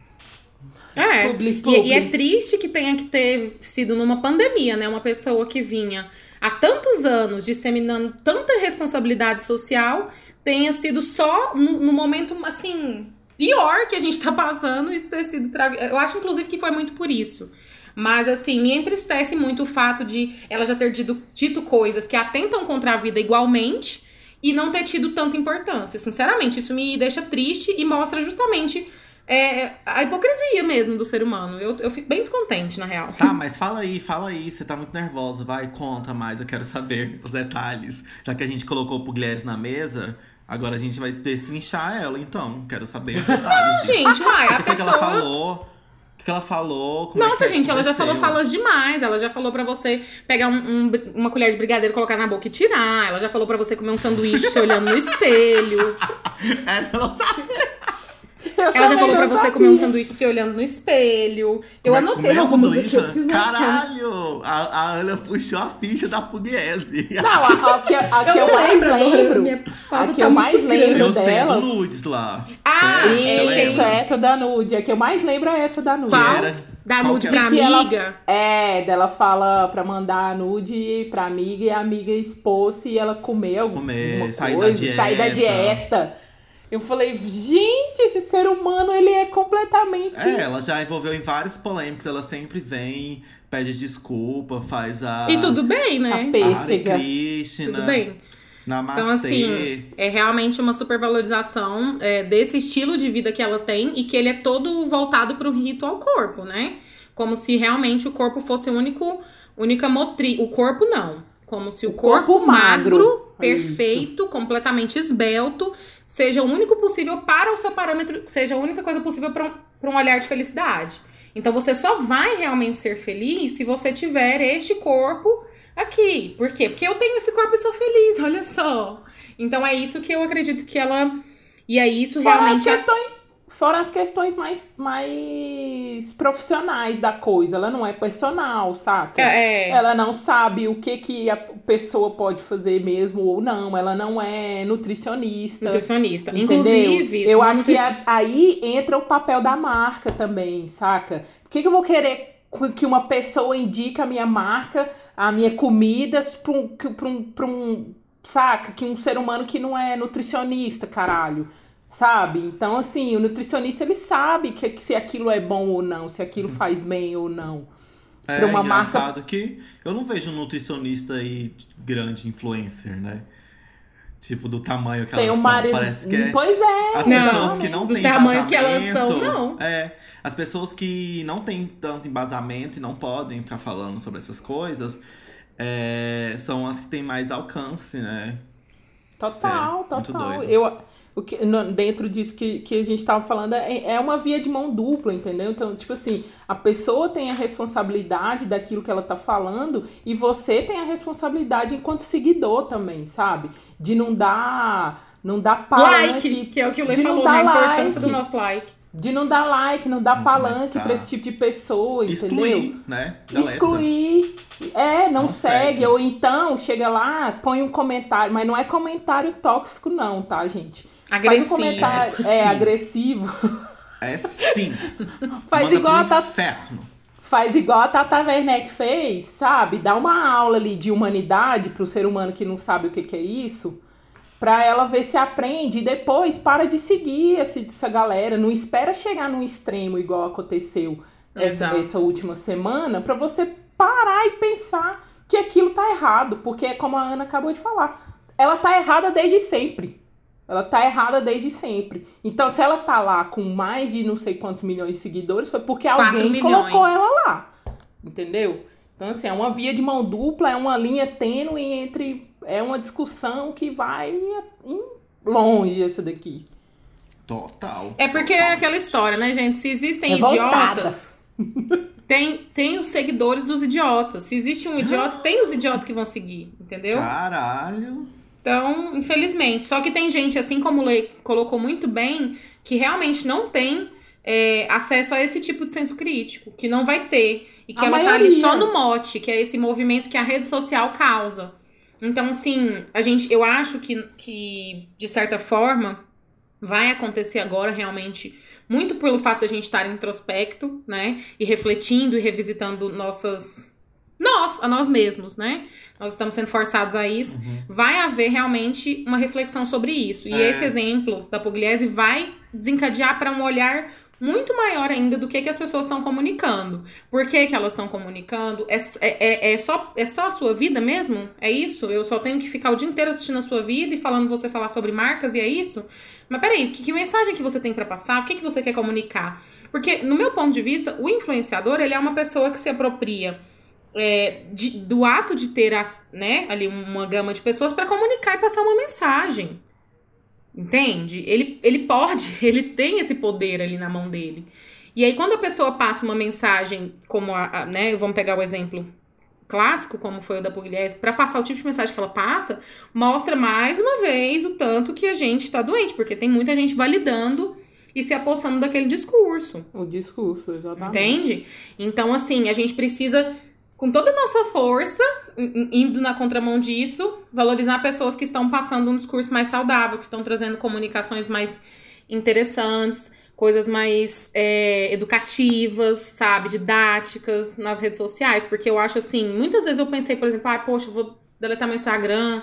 É. E, e é triste que tenha que ter sido numa pandemia, né? Uma pessoa que vinha há tantos anos disseminando tanta responsabilidade social tenha sido só no, no momento, assim, pior que a gente tá passando isso ter sido. Tra... Eu acho, inclusive, que foi muito por isso. Mas, assim, me entristece muito o fato de ela já ter dito, dito coisas que atentam contra a vida igualmente e não ter tido tanta importância. Sinceramente, isso me deixa triste e mostra justamente é a hipocrisia mesmo do ser humano. Eu, eu fico bem descontente, na real. Tá, mas fala aí, fala aí. Você tá muito nervosa. Vai, conta mais. Eu quero saber os detalhes. Já que a gente colocou o Pugliese na mesa, agora a gente vai destrinchar ela, então. Quero saber os detalhes. Gente, uai, a o que, pessoa. ela falou? O que, que ela falou? É Nossa, que gente, ela já falou falas demais. Ela já falou pra você pegar um- um uma colher de brigadeiro, colocar na boca e tirar. Ela já falou pra você comer um sanduíche se olhando no espelho. Essa eu não sabe. Ela já falou pra você comer um sanduíche se olhando no espelho. Eu Como é- anotei é algumas sanduíche, aqui, eu né? Caralho! A, a Ana puxou a ficha da Pugliese. Não, a, a que, a que eu, não mais lembro lembro. A que tá eu mais lembro Eu sei, é dela. do Ludes lá. Ah, tem- Isso, essa da Nude. A que eu mais lembro é essa da Nude. Que Qual? era... Da qual nude que pra? Que ela- amiga. É, dela fala pra mandar a nude pra amiga e a amiga expôs e ela comer alguma Comer, sair da coisa, sair da dieta. Eu falei, gente, esse ser humano, ele é completamente... É, ela já envolveu em várias polêmicas. Ela sempre vem, pede desculpa, faz a. E tudo bem, a né? Hare pêssega. Krishna. Tudo bem. Namastê. Então, assim, é realmente uma supervalorização é, desse estilo de vida que ela tem e que ele é todo voltado para o rito ao corpo, né? Como se realmente o corpo fosse o único, única motriz. O corpo não. Como se o, O corpo, corpo magro, magro. É perfeito, completamente esbelto, seja o único possível para o seu parâmetro, seja a única coisa possível para um, pra um olhar de felicidade. Então você só vai realmente ser feliz se você tiver este corpo aqui. Por quê? Porque eu tenho esse corpo e sou feliz, olha só. Então é isso que eu acredito que ela. E é isso Fora as realmente. questões, fora as questões mais, mais profissionais da coisa. Ela não é personal, saca? É, é, Ela não sabe o que, que a pessoa pode fazer mesmo ou não. Ela não é nutricionista. nutricionista. Entendeu? Inclusive, eu acho que nutrici- a- aí entra o papel da marca também, saca? Por que, que eu vou querer que uma pessoa indique a minha marca, a minha comida pra um, que- pra um, pra um- saca? Que um ser humano que não é nutricionista, caralho. Sabe? Então, assim, o nutricionista ele sabe que, que se aquilo é bom ou não, se aquilo faz bem ou não. É pra uma engraçado que eu não vejo um nutricionista aí grande influencer, né? Tipo, do tamanho que Tem elas são. marido. Parece que é. Pois é. As Não, pessoas que não do têm tamanho que elas são, não. É, as pessoas que não têm tanto embasamento e não podem ficar falando sobre essas coisas é, são as que têm mais alcance, né? Total, muito total. doido. Eu, o que, no- dentro disso que, que a gente tava falando, é, é uma via de mão dupla, entendeu? Então, tipo assim, a pessoa tem a responsabilidade daquilo que ela tá falando e você tem a responsabilidade enquanto seguidor também, sabe? De não dar, não dar palanque, like, que é o que o Lê de não falou, dar né? A importância like. do nosso like. de não dar like, não dar Não palanque comentar. pra esse tipo de pessoa, entendeu? Excluir, né? Deleta. Excluir. É, não, Não segue. segue. Ou então chega lá, põe um comentário. Mas não é comentário tóxico, não, tá, gente? Faz um Agressivo. comentário. É, Sim. agressivo. É sim. Faz Manda igual, a Tata, inferno. faz igual a Tata Werneck fez, sabe? Dá uma aula ali de humanidade pro ser humano que não sabe o que, que é isso. Pra ela ver se aprende e depois para de seguir esse, essa galera. Não espera chegar num extremo igual aconteceu essa, essa última semana pra você parar e pensar que aquilo tá errado. Porque, é como a Ana acabou de falar, ela tá errada desde sempre. Ela tá errada desde sempre. Então, se ela tá lá com mais de não sei quantos milhões de seguidores, foi porque alguém milhões. colocou ela lá. Entendeu? Então, assim, é uma via de mão dupla, é uma linha tênue entre. É uma discussão que vai longe essa daqui. Total. É porque é aquela história, né, gente? Se existem Revoltada. idiotas, tem, tem os seguidores dos idiotas. Se existe um idiota, tem os idiotas que vão seguir, entendeu? Caralho. Então, infelizmente. Só que tem gente, assim como o Lei colocou muito bem, que realmente não tem é, acesso a esse tipo de senso crítico, que não vai ter. E que A ela tá ali maioria. só no mote, que é esse movimento que a rede social causa. Então, assim, a gente, eu acho que, que de certa forma, vai acontecer agora realmente. Muito pelo fato da gente estar em introspecto, né? E refletindo e revisitando nossas. Nós, a nós mesmos, né? Nós estamos sendo forçados a isso vai haver realmente uma reflexão sobre isso. E É. esse exemplo da Pugliese vai desencadear para um olhar muito maior ainda do que, que as pessoas estão comunicando. Por que, que elas estão comunicando? É, é, é, só, é só a sua vida mesmo? É isso? Eu só tenho que ficar o dia inteiro assistindo a sua vida e falando você falar sobre marcas e é isso? Mas peraí, que, que mensagem que você tem para passar? O que, que você quer comunicar? Porque, no meu ponto de vista, o influenciador, ele é uma pessoa que se apropria é, de, do ato de ter as, né, ali uma gama de pessoas para comunicar e passar uma mensagem. Entende? Ele, ele pode, ele tem esse poder ali na mão dele. E aí, quando a pessoa passa uma mensagem, como a, a né? Vamos pegar o exemplo clássico, como foi o da Pugliese, para passar o tipo de mensagem que ela passa, mostra mais uma vez o tanto que a gente tá doente, porque tem muita gente validando e se apossando daquele discurso. O discurso, exatamente. Entende? Então, assim, a gente precisa com toda a nossa força, indo na contramão disso, valorizar pessoas que estão passando um discurso mais saudável, que estão trazendo comunicações mais interessantes, coisas mais é, educativas, sabe, didáticas nas redes sociais, porque eu acho assim, muitas vezes eu pensei, por exemplo, ah, poxa, vou deletar meu Instagram,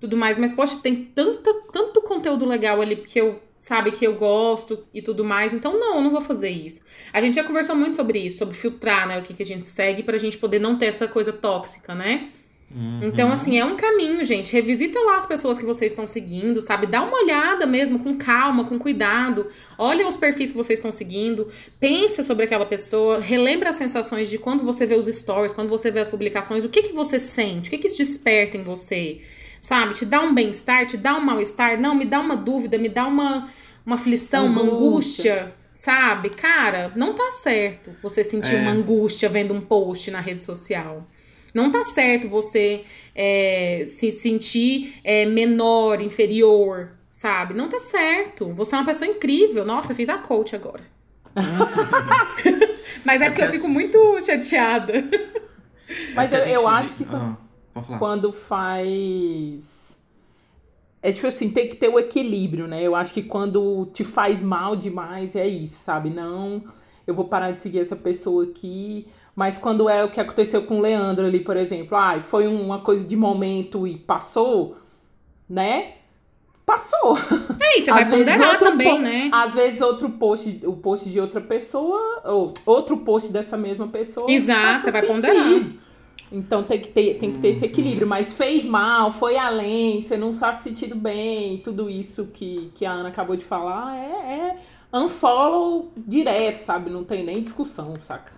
tudo mais, mas poxa, tem tanta, tanto conteúdo legal ali que eu sabe que eu gosto e tudo mais. Então, não, eu não vou fazer isso. A gente já conversou muito sobre isso, sobre filtrar, né, o que, que a gente segue pra gente poder não ter essa coisa tóxica, né? Uhum. Então, assim, é um caminho, gente. Revisita lá as pessoas que vocês estão seguindo, sabe? Dá uma olhada mesmo, com calma, com cuidado. Olha os perfis que vocês estão seguindo. Pensa sobre aquela pessoa. Relembra as sensações de quando você vê os stories, quando você vê as publicações. O que, que você sente? O que, que isso desperta em você? Sabe? Te dá um bem-estar, te dá um mal-estar, não, me dá uma dúvida, me dá uma, uma aflição, angústia. uma angústia, sabe? Cara, não tá certo você sentir é. uma angústia vendo um post na rede social. Não tá certo você é, se sentir é, menor, inferior, sabe? Não tá certo. Você é uma pessoa incrível. Nossa, eu fiz a coach agora. Mas é, é porque eu fico muito chateada. Mas eu, eu acho que. Ah. Quando faz. É tipo assim, tem que ter o equilíbrio, né? Eu acho que quando te faz mal demais, é isso, sabe? Não, eu vou parar de seguir essa pessoa aqui. Mas quando é o que aconteceu com o Leandro ali, por exemplo, ah, foi uma coisa de momento e passou, né? Passou. É, isso, você vai ponderar também, né? Às vezes outro post, o post de outra pessoa, ou outro post dessa mesma pessoa. Exato, você vai sentido. ponderar. Então tem que ter, tem que ter esse equilíbrio. Mas fez mal, foi além, você não está se sentindo bem, tudo isso que, que a Ana acabou de falar é, é unfollow direto, sabe? Não tem nem discussão, saca?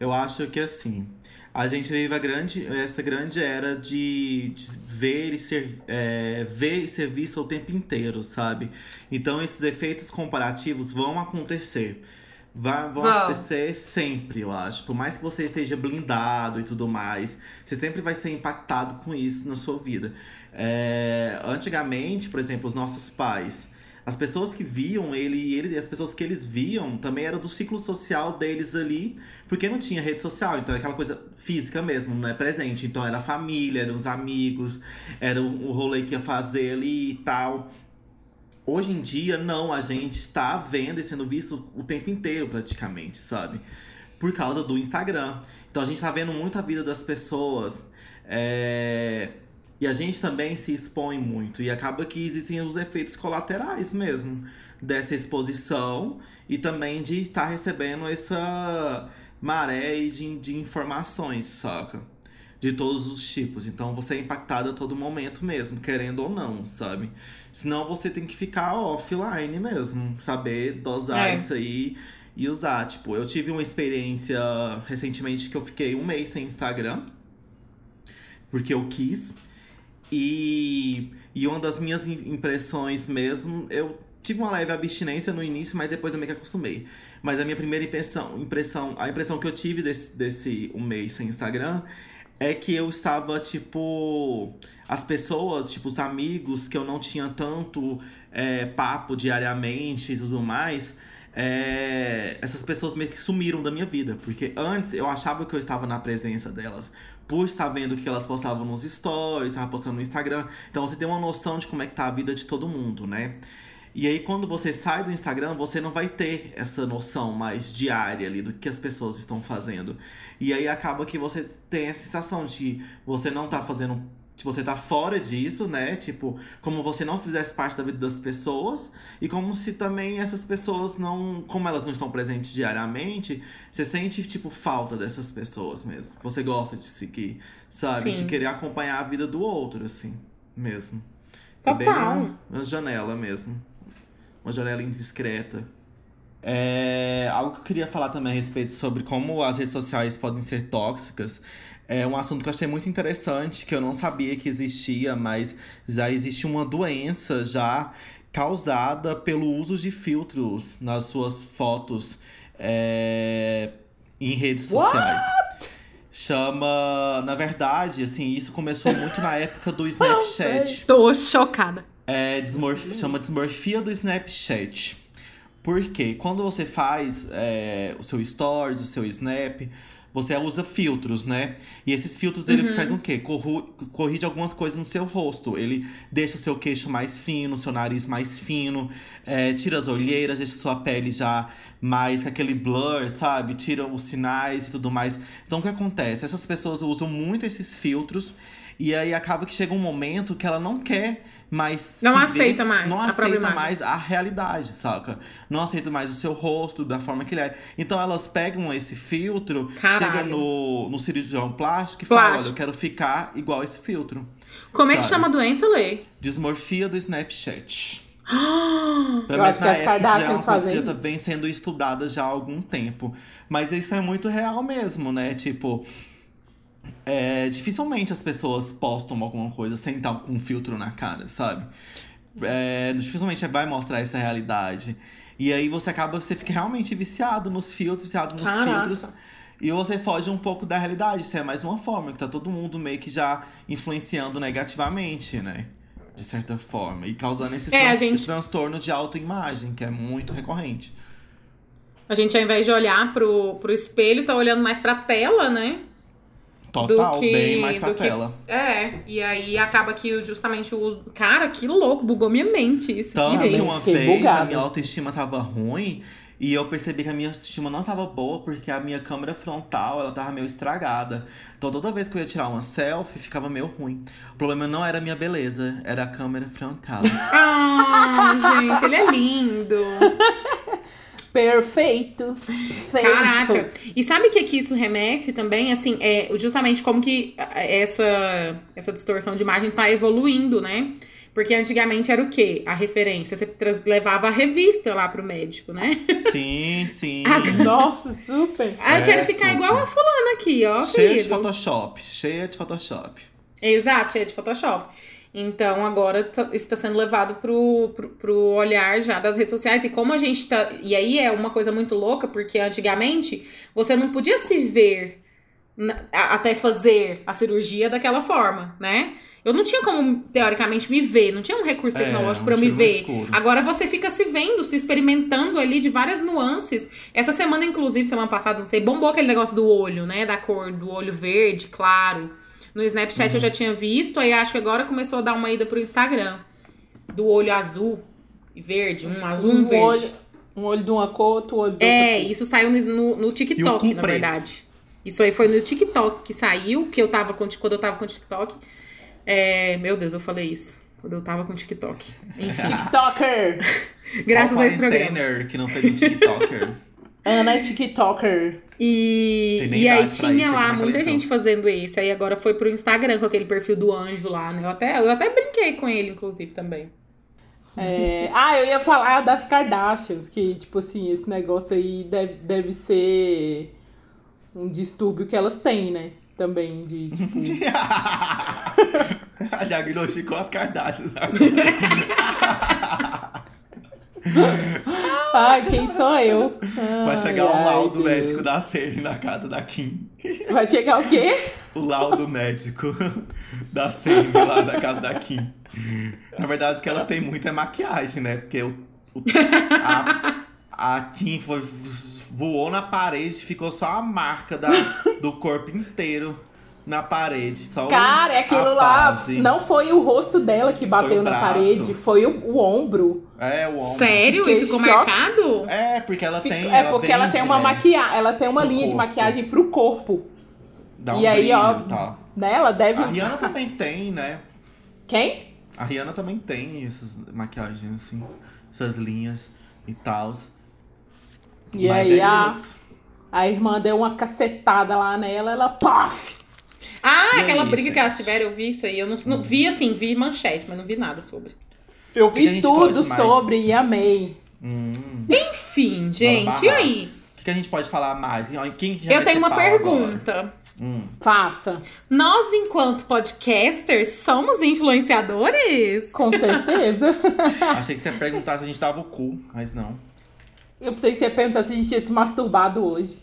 Eu acho que assim, a gente vive a grande, essa grande era de, de ver, e ser, é, ver e ser visto o tempo inteiro, sabe? Então esses efeitos comparativos vão acontecer. Vai, vão acontecer sempre, eu acho. Por mais que você esteja blindado e tudo mais, você sempre vai ser impactado com isso na sua vida. É, antigamente, por exemplo, os nossos pais, as pessoas que viam ele, ele as pessoas que eles viam também eram do ciclo social deles ali, porque não tinha rede social, então era aquela coisa física mesmo, não é presente. Então era a família, eram os amigos, era o rolê que ia fazer ali e tal. Hoje em dia, não, a gente está vendo e sendo visto o tempo inteiro, praticamente, sabe? Por causa do Instagram. Então a gente está vendo muito a vida das pessoas. É... E a gente também se expõe muito. E acaba que existem os efeitos colaterais mesmo dessa exposição e também de estar recebendo essa maré de, de informações, saca? De todos os tipos. Então você é impactado a todo momento mesmo, querendo ou não, sabe? Senão você tem que ficar offline mesmo, saber dosar é. isso aí e usar. Tipo, eu tive uma experiência recentemente que eu fiquei um mês sem Instagram, porque eu quis. E, e uma das minhas impressões mesmo, eu tive uma leve abstinência no início, mas depois eu meio que acostumei. Mas a minha primeira impressão, impressão a impressão que eu tive desse, desse um mês sem Instagram é que eu estava, tipo. As pessoas, tipo, os amigos que eu não tinha tanto é, papo diariamente e tudo mais. É, essas pessoas meio que sumiram da minha vida. Porque antes eu achava que eu estava na presença delas por estar vendo que elas postavam nos stories, estava postando no Instagram. Então você tem uma noção de como é que tá a vida de todo mundo, né? E aí, quando você sai do Instagram, você não vai ter essa noção mais diária ali do que as pessoas estão fazendo. E aí acaba que você tem a sensação de que você não tá fazendo de você tá fora disso, né? Tipo, como você não fizesse parte da vida das pessoas. E como se também essas pessoas não. Como elas não estão presentes diariamente, você sente, tipo, falta dessas pessoas mesmo. Você gosta de seguir, sabe? Sim. De querer acompanhar a vida do outro, assim, mesmo. Total. É bem uma, uma janela mesmo. Uma janela indiscreta. É, algo que eu queria falar também a respeito sobre como as redes sociais podem ser tóxicas é um assunto que eu achei muito interessante, que eu não sabia que existia, mas já existe uma doença já causada pelo uso de filtros nas suas fotos é, em redes sociais. Chama, na verdade, assim, isso começou muito na época do Snapchat. Tô chocada. É, desmorf... Chama desmorfia do Snapchat. Porque quando você faz é, o seu stories, o seu snap, você usa filtros, né? E esses filtros, ele faz o quê? Corru... Corrige algumas coisas no seu rosto. Ele deixa o seu queixo mais fino, o seu nariz mais fino, é, tira as olheiras, deixa sua pele já mais com aquele blur, sabe? Tira os sinais e tudo mais. Então, o que acontece? Essas pessoas usam muito esses filtros e aí acaba que chega um momento que ela não quer mais. Não aceita mais Não aceita mais a realidade, saca? Não aceita mais o seu rosto da forma que ele é. Então elas pegam esse filtro, Caralho. chega no, no cirurgião plástico e fala: Olha, Plástico. eu quero ficar igual esse filtro. Como é que Sabe? chama a doença, Lê? Desmorfia do Snapchat. Pelo Eu menos acho que na as época já é Kardashians uma coisa fazem que já tá bem sendo estudada já há algum tempo. Mas isso é muito real mesmo, né? Tipo, é, dificilmente as pessoas postam alguma coisa sem estar com um filtro na cara, sabe? É, dificilmente vai mostrar essa realidade. E aí você acaba, você fica realmente viciado nos filtros, viciado nos Caraca. filtros. E você foge um pouco da realidade. Isso é mais uma forma, que tá todo mundo meio que já influenciando negativamente, né? De certa forma. E causando esse, É, tran- gente- esse transtorno de autoimagem, que é muito recorrente. A gente, ao invés de olhar pro, pro espelho, tá olhando mais pra tela, né? Total, do que, bem mais pra do que-. É, e aí acaba que justamente o uso. Cara, que louco, bugou minha mente isso. Tanto que uma Fiquei vez a bugada. minha autoestima tava ruim e eu percebi que a minha autoestima não estava boa porque a minha câmera frontal ela tava meio estragada. Então toda vez que eu ia tirar uma selfie ficava meio ruim. O problema não era a minha beleza, era a câmera frontal. Ah, gente, ele é lindo. Perfeito. Feito. Caraca. E sabe o que, que isso remete também? Assim, é justamente como que essa, essa distorção de imagem tá evoluindo, né? Porque antigamente era o quê? A referência. Você traz- levava a revista lá pro médico, né? sim, sim. Nossa, super. Ah, eu É, quero ficar super. igual a fulana aqui, ó, cheia de querido. Photoshop, cheia de Photoshop. Exato, cheia de Photoshop. Então agora tá- isso está sendo levado pro, pro, pro olhar já das redes sociais. E como a gente tá. E aí é uma coisa muito louca, porque antigamente você não podia se ver na- até fazer a cirurgia daquela forma, né? Eu não tinha como, teoricamente, me ver, não tinha um recurso É, tecnológico pra eu me ver. escuro. Agora você fica se vendo, se experimentando ali de várias nuances. Essa semana, inclusive, semana passada, não sei, bombou aquele negócio do olho, né? Da cor do olho verde, claro. No Snapchat Uhum. eu já tinha visto, aí acho que agora começou a dar uma ida pro Instagram. Do olho azul e verde, um azul, um, Um verde. olho, um olho de uma cor, outro olho de outra É, cor. isso saiu no, no, no TikTok, na preto. verdade. Isso aí foi no TikTok que saiu, que eu tava com, quando eu tava com o TikTok. É, meu Deus, eu falei isso. Quando eu tava com o TikTok. Enfim, TikToker. graças a esse programa. Que não fez um TikToker. Ana é TikToker. E, e aí tinha lá muita gente fazendo esse. Aí agora foi pro Instagram com aquele perfil do anjo lá, né? Eu até, eu até brinquei com ele, inclusive, também. É, ah, eu ia falar das Kardashians, que, tipo assim, esse negócio aí deve, deve ser um distúrbio que elas têm, né? Também, de, tipo... a diagnosticou as Kardashians agora. Ai, quem sou eu? Vai Ai, chegar o ai, laudo médico da Sene na casa da Kim. Vai chegar o quê? O laudo médico da Sene lá da casa da Kim. Na verdade, o que elas têm muito é maquiagem, né? Porque o, o- a, a Kim foi, voou na parede, ficou só a marca da, do corpo inteiro na parede. Só o- Cara, é aquilo lá. base. Não foi o rosto dela que bateu na parede, foi o, o ombro. É, o ombro. Sério? Fiquei E ficou choque- marcado? É, porque ela Fica- tem. é porque ela vende, tem uma né? maquiagem, ela tem uma Pro linha de corpo. maquiagem pro corpo. Dá um E aí, ó, e tal. Né? Ela deve A. Rihanna também tem, né? Quem? A Rihanna também tem essas maquiagens, assim, essas linhas e tal. E aí a, a irmã deu uma cacetada lá nela, ela paf! Ah, E aquela aí, briga que elas tiveram, eu vi isso aí. Eu não, não vi assim, vi manchete, mas não vi nada sobre. Eu vi tudo sobre e amei. Hum. Enfim, gente, e aí? O que a gente pode falar mais? Quem já Eu tenho uma pergunta. Hum. Faça. Nós, enquanto podcasters, somos influenciadores? Com certeza. Achei que você ia perguntar se a gente tava o cu, mas não. Eu pensei que você ia perguntar se a gente tinha se masturbado hoje.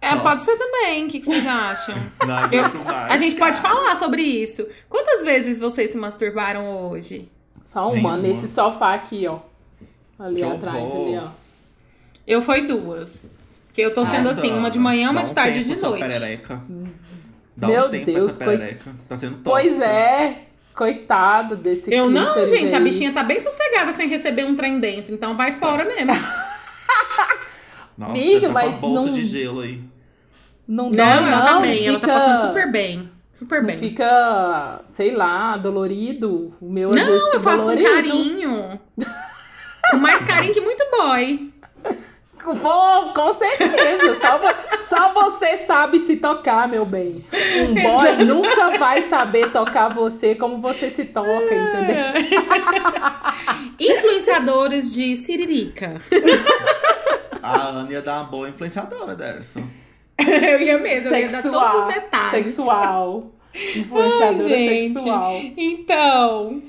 É, Nossa. pode ser também. O que, que vocês acham? Não aguento mais. A gente pode cara. falar sobre isso. Quantas vezes vocês se masturbaram hoje? Só uma, Nenhuma. nesse sofá aqui, ó. Ali Que atrás, horror. ali, ó. Eu fui duas. Que eu tô sendo Nossa, assim, uma de manhã, uma de um tarde e tempo de noite. Perereca. Dá Meu um tempo Deus, essa perereca. Tá sendo top. Pois é. Coitado desse Eu não, gente, a aí. bichinha tá bem sossegada sem receber um trem dentro, então vai fora mesmo. Nossa, Amiga, tá mas com a bolsa não- de gelo aí. Não, Não, dá, ela tá não, bem, ela tá fica- passando super bem. Super Não bem. fica, sei lá, dolorido. O meu vezes Não, fica eu faço com dolorido. carinho. com mais carinho que muito boy. Vou, com certeza. Só, só você sabe se tocar, meu bem. Um boy nunca vai saber tocar você como você se toca, entendeu? Influenciadores de Siririca. A Ana ia dar uma boa influenciadora dessa. eu ia mesmo, eu ia dar todos os detalhes. Sexual. Influenciadora Ai, gente. sexual. Então,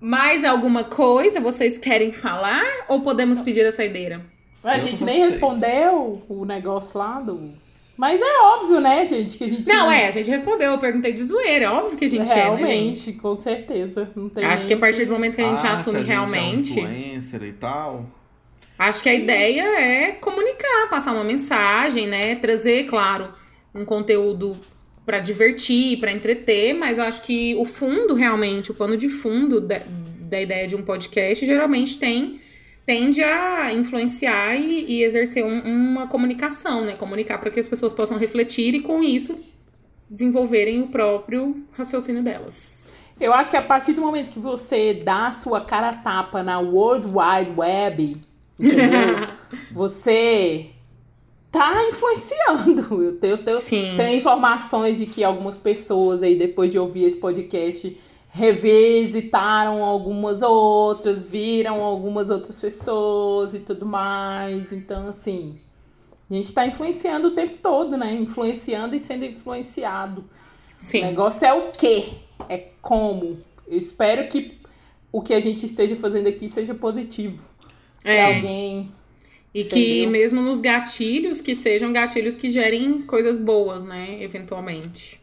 mais alguma coisa vocês querem falar? Ou podemos pedir a saideira? A gente nem respondeu o negócio lá do. Mas é óbvio, né, gente, que a gente. Não, é, a gente respondeu, eu perguntei de zoeira. É óbvio que a gente Realmente, é, né, gente? com certeza. Não tem Acho que a partir do momento que a gente Ah, assume se a gente realmente. É um influencer e tal. Acho que a ideia é comunicar, passar uma mensagem, né? Trazer, claro, um conteúdo pra divertir, pra entreter, mas acho que o fundo, realmente, o pano de fundo da, da ideia de um podcast, geralmente tem tende a influenciar e, e exercer um- uma comunicação, né? Comunicar para que as pessoas possam refletir e, com isso, desenvolverem o próprio raciocínio delas. Eu acho que a partir do momento que você dá a sua cara tapa na World Wide Web, entendeu? você tá influenciando. Eu tenho, eu tenho, informações de que algumas pessoas aí, depois de ouvir esse podcast, revisitaram algumas outras, viram algumas outras pessoas e tudo mais. Então, assim, a gente tá influenciando o tempo todo, né? Influenciando e sendo influenciado. O Sim. negócio é o quê? É como. Eu espero que o que a gente esteja fazendo aqui seja positivo. É. alguém. E que Entendeu? mesmo nos gatilhos, que sejam gatilhos que gerem coisas boas, né? Eventualmente.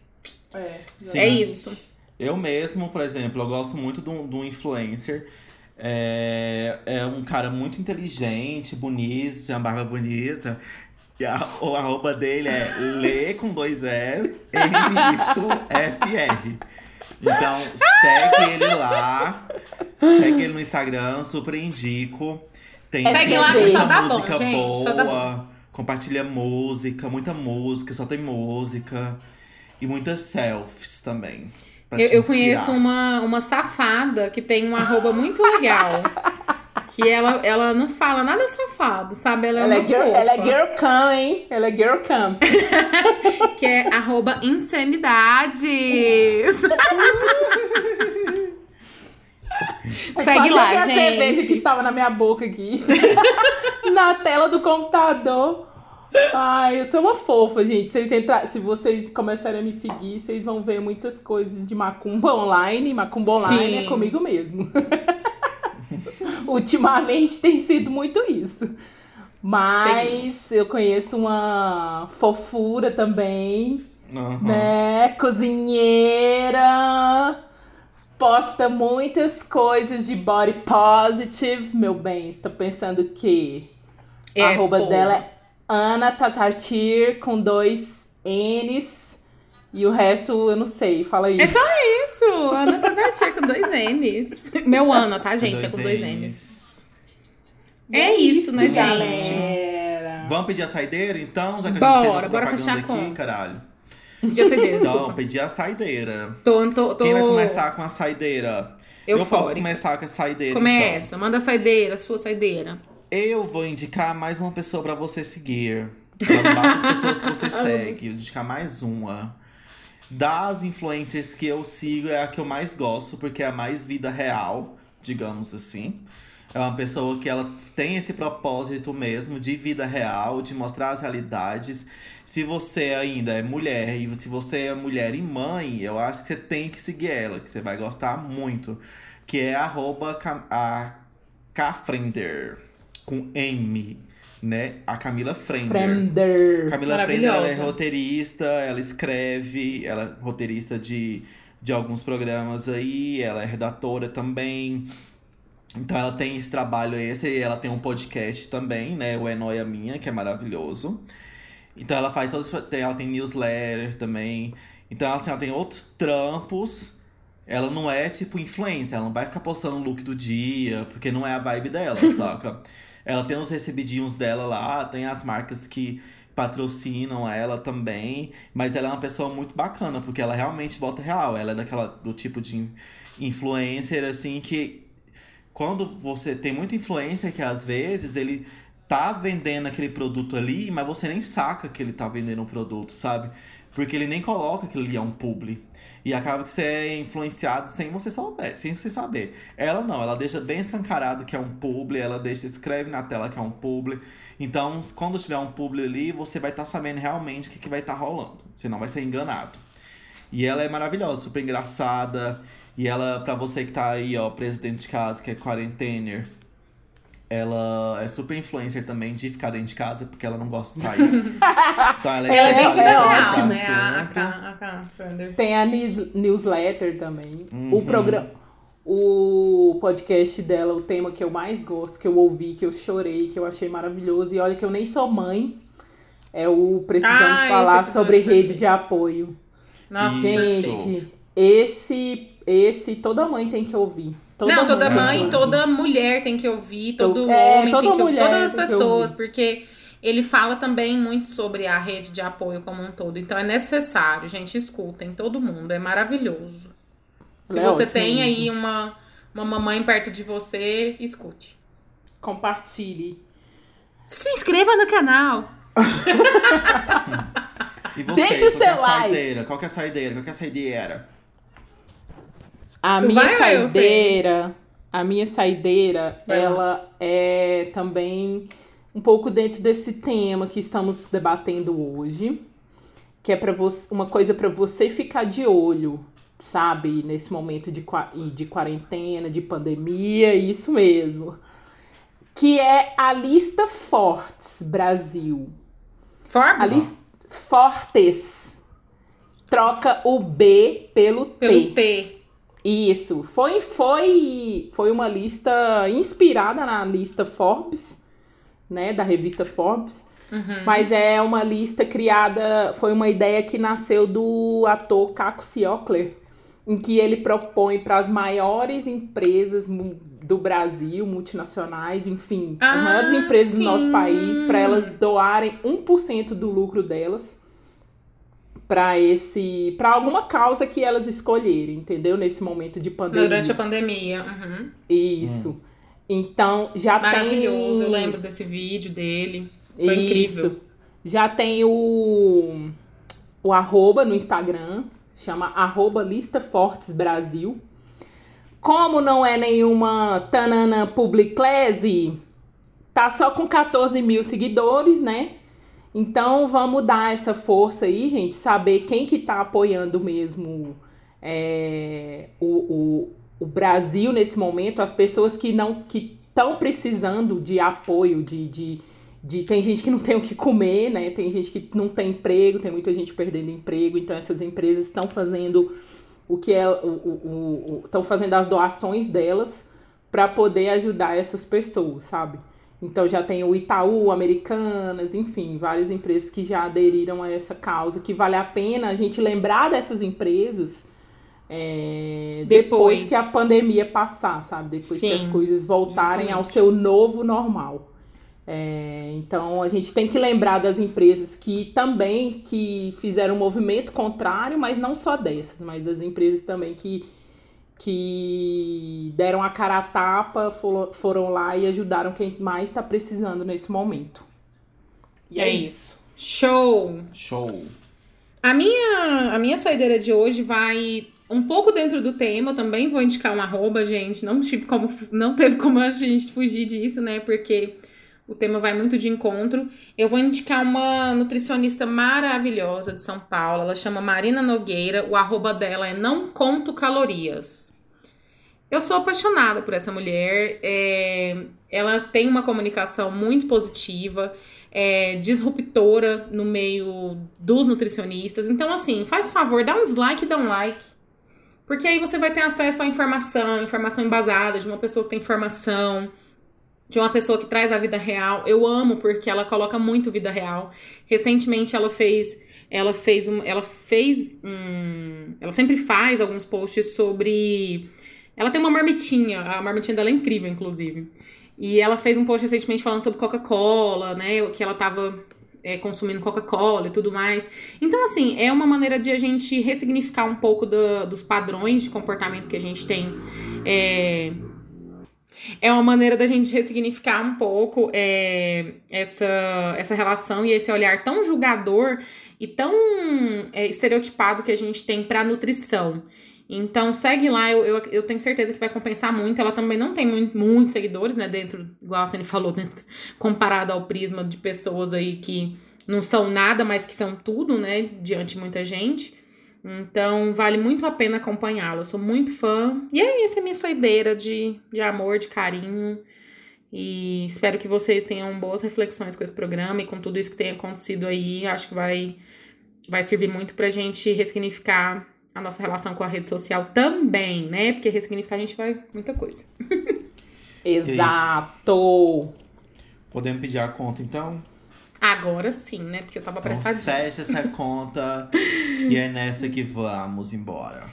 É, Sim. É isso. Eu mesmo, por exemplo, eu gosto muito de um, de um influencer. É, é um cara muito inteligente, bonito, tem uma barba bonita. E a, o arroba dele é Lê com dois S, M-Y-F-R. Então, segue ele lá. Segue ele no Instagram, super indico. Tem Segue sempre lá que só dá bom, música gente, boa. só dá Compartilha música, muita música, só tem música. E muitas selfies também. pra Eu, eu conheço uma, uma safada que tem um arroba muito legal. que ela, ela não fala nada safado, sabe? Ela é Ela, uma é girl, fofa, ela é girl cam, hein? Ela é girl cam. Que é arroba insanidades. Segue Quase lá, eu vi a cerveja que gente. tava na minha boca aqui. na tela do computador. Ai, eu sou uma fofa, gente. Vocês entra... Se vocês começarem a me seguir, vocês vão ver muitas coisas de macumba online. Macumba online Sim. é comigo mesmo. Ultimamente tem sido muito isso. Mas eu conheço uma fofura também Aham. né? Cozinheira. Posta muitas coisas de body positive, meu bem. Estou pensando que É, a arroba pô. dela é Ana Tatartir com dois N's. E o resto eu não sei. Fala aí. É só isso. Ana Tazartir com dois N's. Meu Ana, tá, gente? É com dois N's. É isso, né, gente? galera? Vamos pedir a saideira, então? Já que a Bora, gente fez nossa bora fechar a aqui, conta. caralho. Pedi a saideira, Não, desculpa. pedi a saideira. Tô, tô, tô... Quem vai começar com a saideira? Eu posso começar com a saideira. Começa, então. manda a saideira, sua saideira. Eu vou indicar mais uma pessoa pra você seguir. Não basta as pessoas que você segue. Eu vou indicar mais uma. Das influencers que eu sigo, é a que eu mais gosto, porque é a mais vida real, digamos assim. É uma pessoa que ela tem esse propósito mesmo de vida real, de mostrar as realidades. Se você ainda é mulher e se você é mulher e mãe, eu acho que você tem que seguir ela, que você vai gostar muito. Que é arroba a Kafrender, com M, né? A Camila Frender. Frender. Camila Frender, ela é roteirista, ela escreve, ela é roteirista de, de alguns programas aí, ela é redatora também. Então ela tem esse trabalho esse e ela tem um podcast também, né? O É Noia Minha, que é maravilhoso. Então ela faz todos. tem- Ela tem newsletter também. Então, assim, ela tem outros trampos. Ela não é tipo influencer, ela não vai ficar postando o look do dia, porque não é a vibe dela, saca? Ela tem os recebidinhos dela lá, tem as marcas que patrocinam ela também, mas ela é uma pessoa muito bacana, porque ela realmente bota real. Ela é daquela do tipo de in- influencer assim que quando você tem muito influencer que às vezes ele tá vendendo aquele produto ali, mas você nem saca que ele tá vendendo um produto, sabe? Porque ele nem coloca que ali é um publi. E acaba que você é influenciado sem você saber, sem você saber. Ela não, ela deixa bem escancarado que é um publi, ela deixa, escreve na tela que é um publi. Então, quando tiver um publi ali, você vai estar sabendo realmente o que, que vai estar rolando. Você não vai ser enganado. E ela é maravilhosa, super engraçada. E ela, pra você que tá aí, ó, presidente de casa, que é quarentener, ela é super influencer também de ficar dentro de casa, porque ela não gosta de sair. então ela é, Ela é bem vida né? A, a, a. Tem a news- newsletter também. Uhum. O programa. O podcast dela, o tema que eu mais gosto, que eu ouvi, que eu chorei, que eu achei maravilhoso. E olha que eu nem sou mãe. É o Precisamos Ah, Falar sobre é perfeito. rede de apoio. Nossa. Gente, esse, esse toda mãe tem que ouvir. Não, toda mãe, mãe, que toda mulher tem que ouvir, todo É, homem toda tem que ouvir, todas as pessoas, porque ele fala também muito sobre a rede de apoio como um todo. Então é necessário, gente, escutem todo mundo, é maravilhoso. Se é você ótima tem mesmo. aí uma, uma mamãe perto de você, escute. Compartilhe. Se inscreva no canal. E você, Deixa o é a seu like. saideira? Qual que é a saideira? Qual que é a saideira? A Tu minha vai saideira, a minha saideira, Vai lá. ela é também um pouco dentro desse tema que estamos debatendo hoje, que é para você uma coisa para você ficar de olho, sabe, nesse momento de, de quarentena, de pandemia, isso mesmo. Que é a lista Fortes Brasil. Forbes? A lista Fortes. Troca o B pelo T. Pelo T. Isso. Foi, foi, foi uma lista inspirada na lista Forbes, né? Da revista Forbes. Uhum. Mas é uma lista criada. Foi uma ideia que nasceu do ator Caco Ciocler, em que ele propõe para as maiores empresas do Brasil, multinacionais, enfim, Ah, as maiores empresas do nosso sim. país, para elas doarem 1% do lucro delas para esse para alguma causa que elas escolherem, entendeu? Nesse momento de pandemia. Durante a pandemia. Uhum. Isso. Então, já Maravilhoso, tem eu lembro desse vídeo dele. Foi incrível. Já tem o o arroba no Instagram, chama arroba Lista Fortes Brasil. Como não é nenhuma Tanana Publiclese, tá só com 14 mil seguidores, né? Então vamos dar essa força aí, gente, saber quem que tá apoiando mesmo é, o, o, o Brasil nesse momento, as pessoas que não que estão precisando de apoio, de, de, de. Tem gente que não tem o que comer, né? Tem gente que não tem emprego, tem muita gente perdendo emprego, então essas empresas estão fazendo o que é o, estão fazendo as doações delas para poder ajudar essas pessoas, sabe? Então já tem o Itaú, Americanas, enfim, várias empresas que já aderiram a essa causa, que vale a pena a gente lembrar dessas empresas é, depois. Depois. que a pandemia passar, sabe? Depois que Sim, as coisas voltarem ao justamente. seu novo normal. É, então a gente tem que lembrar das empresas que também que fizeram um movimento contrário, mas não só dessas, mas das empresas também que, que deram a cara a tapa, foram, lá e ajudaram quem mais está precisando nesse momento. E é, é isso. Show! Show! A minha, a minha saideira de hoje vai um pouco dentro do tema, também vou indicar um arroba, gente. Não tive como, não teve como a gente fugir disso, né? Porque o tema vai muito de encontro. Eu vou indicar uma nutricionista maravilhosa de São Paulo. Ela chama Marina Nogueira. O arroba dela é Não Conto Calorias. Eu sou apaixonada por essa mulher. É, ela tem uma comunicação muito positiva, é, disruptora no meio dos nutricionistas. Então, assim, faz favor, dá um dislike dá um like. Porque aí você vai ter acesso à informação, informação embasada de uma pessoa que tem formação de uma pessoa que traz a vida real. Eu amo porque ela coloca muito vida real. Recentemente ela fez, ela fez um, ela fez um, ela sempre faz alguns posts sobre ela tem uma marmitinha, a marmitinha dela é incrível inclusive. E ela fez um post recentemente falando sobre Coca-Cola, né, que ela tava é, consumindo Coca-Cola e tudo mais. Então, assim, é uma maneira de a gente ressignificar um pouco do, dos padrões de comportamento que a gente tem é, é uma maneira da gente ressignificar um pouco é, essa, essa relação e esse olhar tão julgador e tão é, estereotipado que a gente tem para nutrição. Então segue lá, eu, eu, eu, tenho certeza que vai compensar muito. Ela também não tem muito, muitos seguidores, né? Dentro, igual a Cine falou, dentro, comparado ao prisma de pessoas aí que não são nada, mas que são tudo, né? Diante de muita gente. Então, vale muito a pena acompanhá-lo. Eu sou muito fã. E é essa é minha saideira de, de amor, de carinho. E espero que vocês tenham boas reflexões com esse programa e com tudo isso que tem acontecido aí. Acho que vai, vai servir muito pra gente ressignificar a nossa relação com a rede social também, né? Porque ressignificar a gente vai muita coisa. Exato! Podemos pedir a conta então? Agora sim, né? Porque eu tava então, pressadinha. Fecha essa conta e é nessa que vamos embora.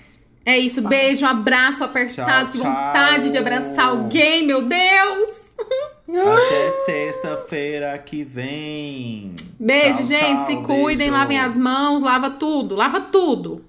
É isso, beijo, um abraço apertado, tchau, que vontade tchau. de abraçar alguém, meu Deus! Até sexta-feira que vem. Beijo, tchau, gente, se cuidem, beijo. lavem as mãos, lava tudo, lava tudo.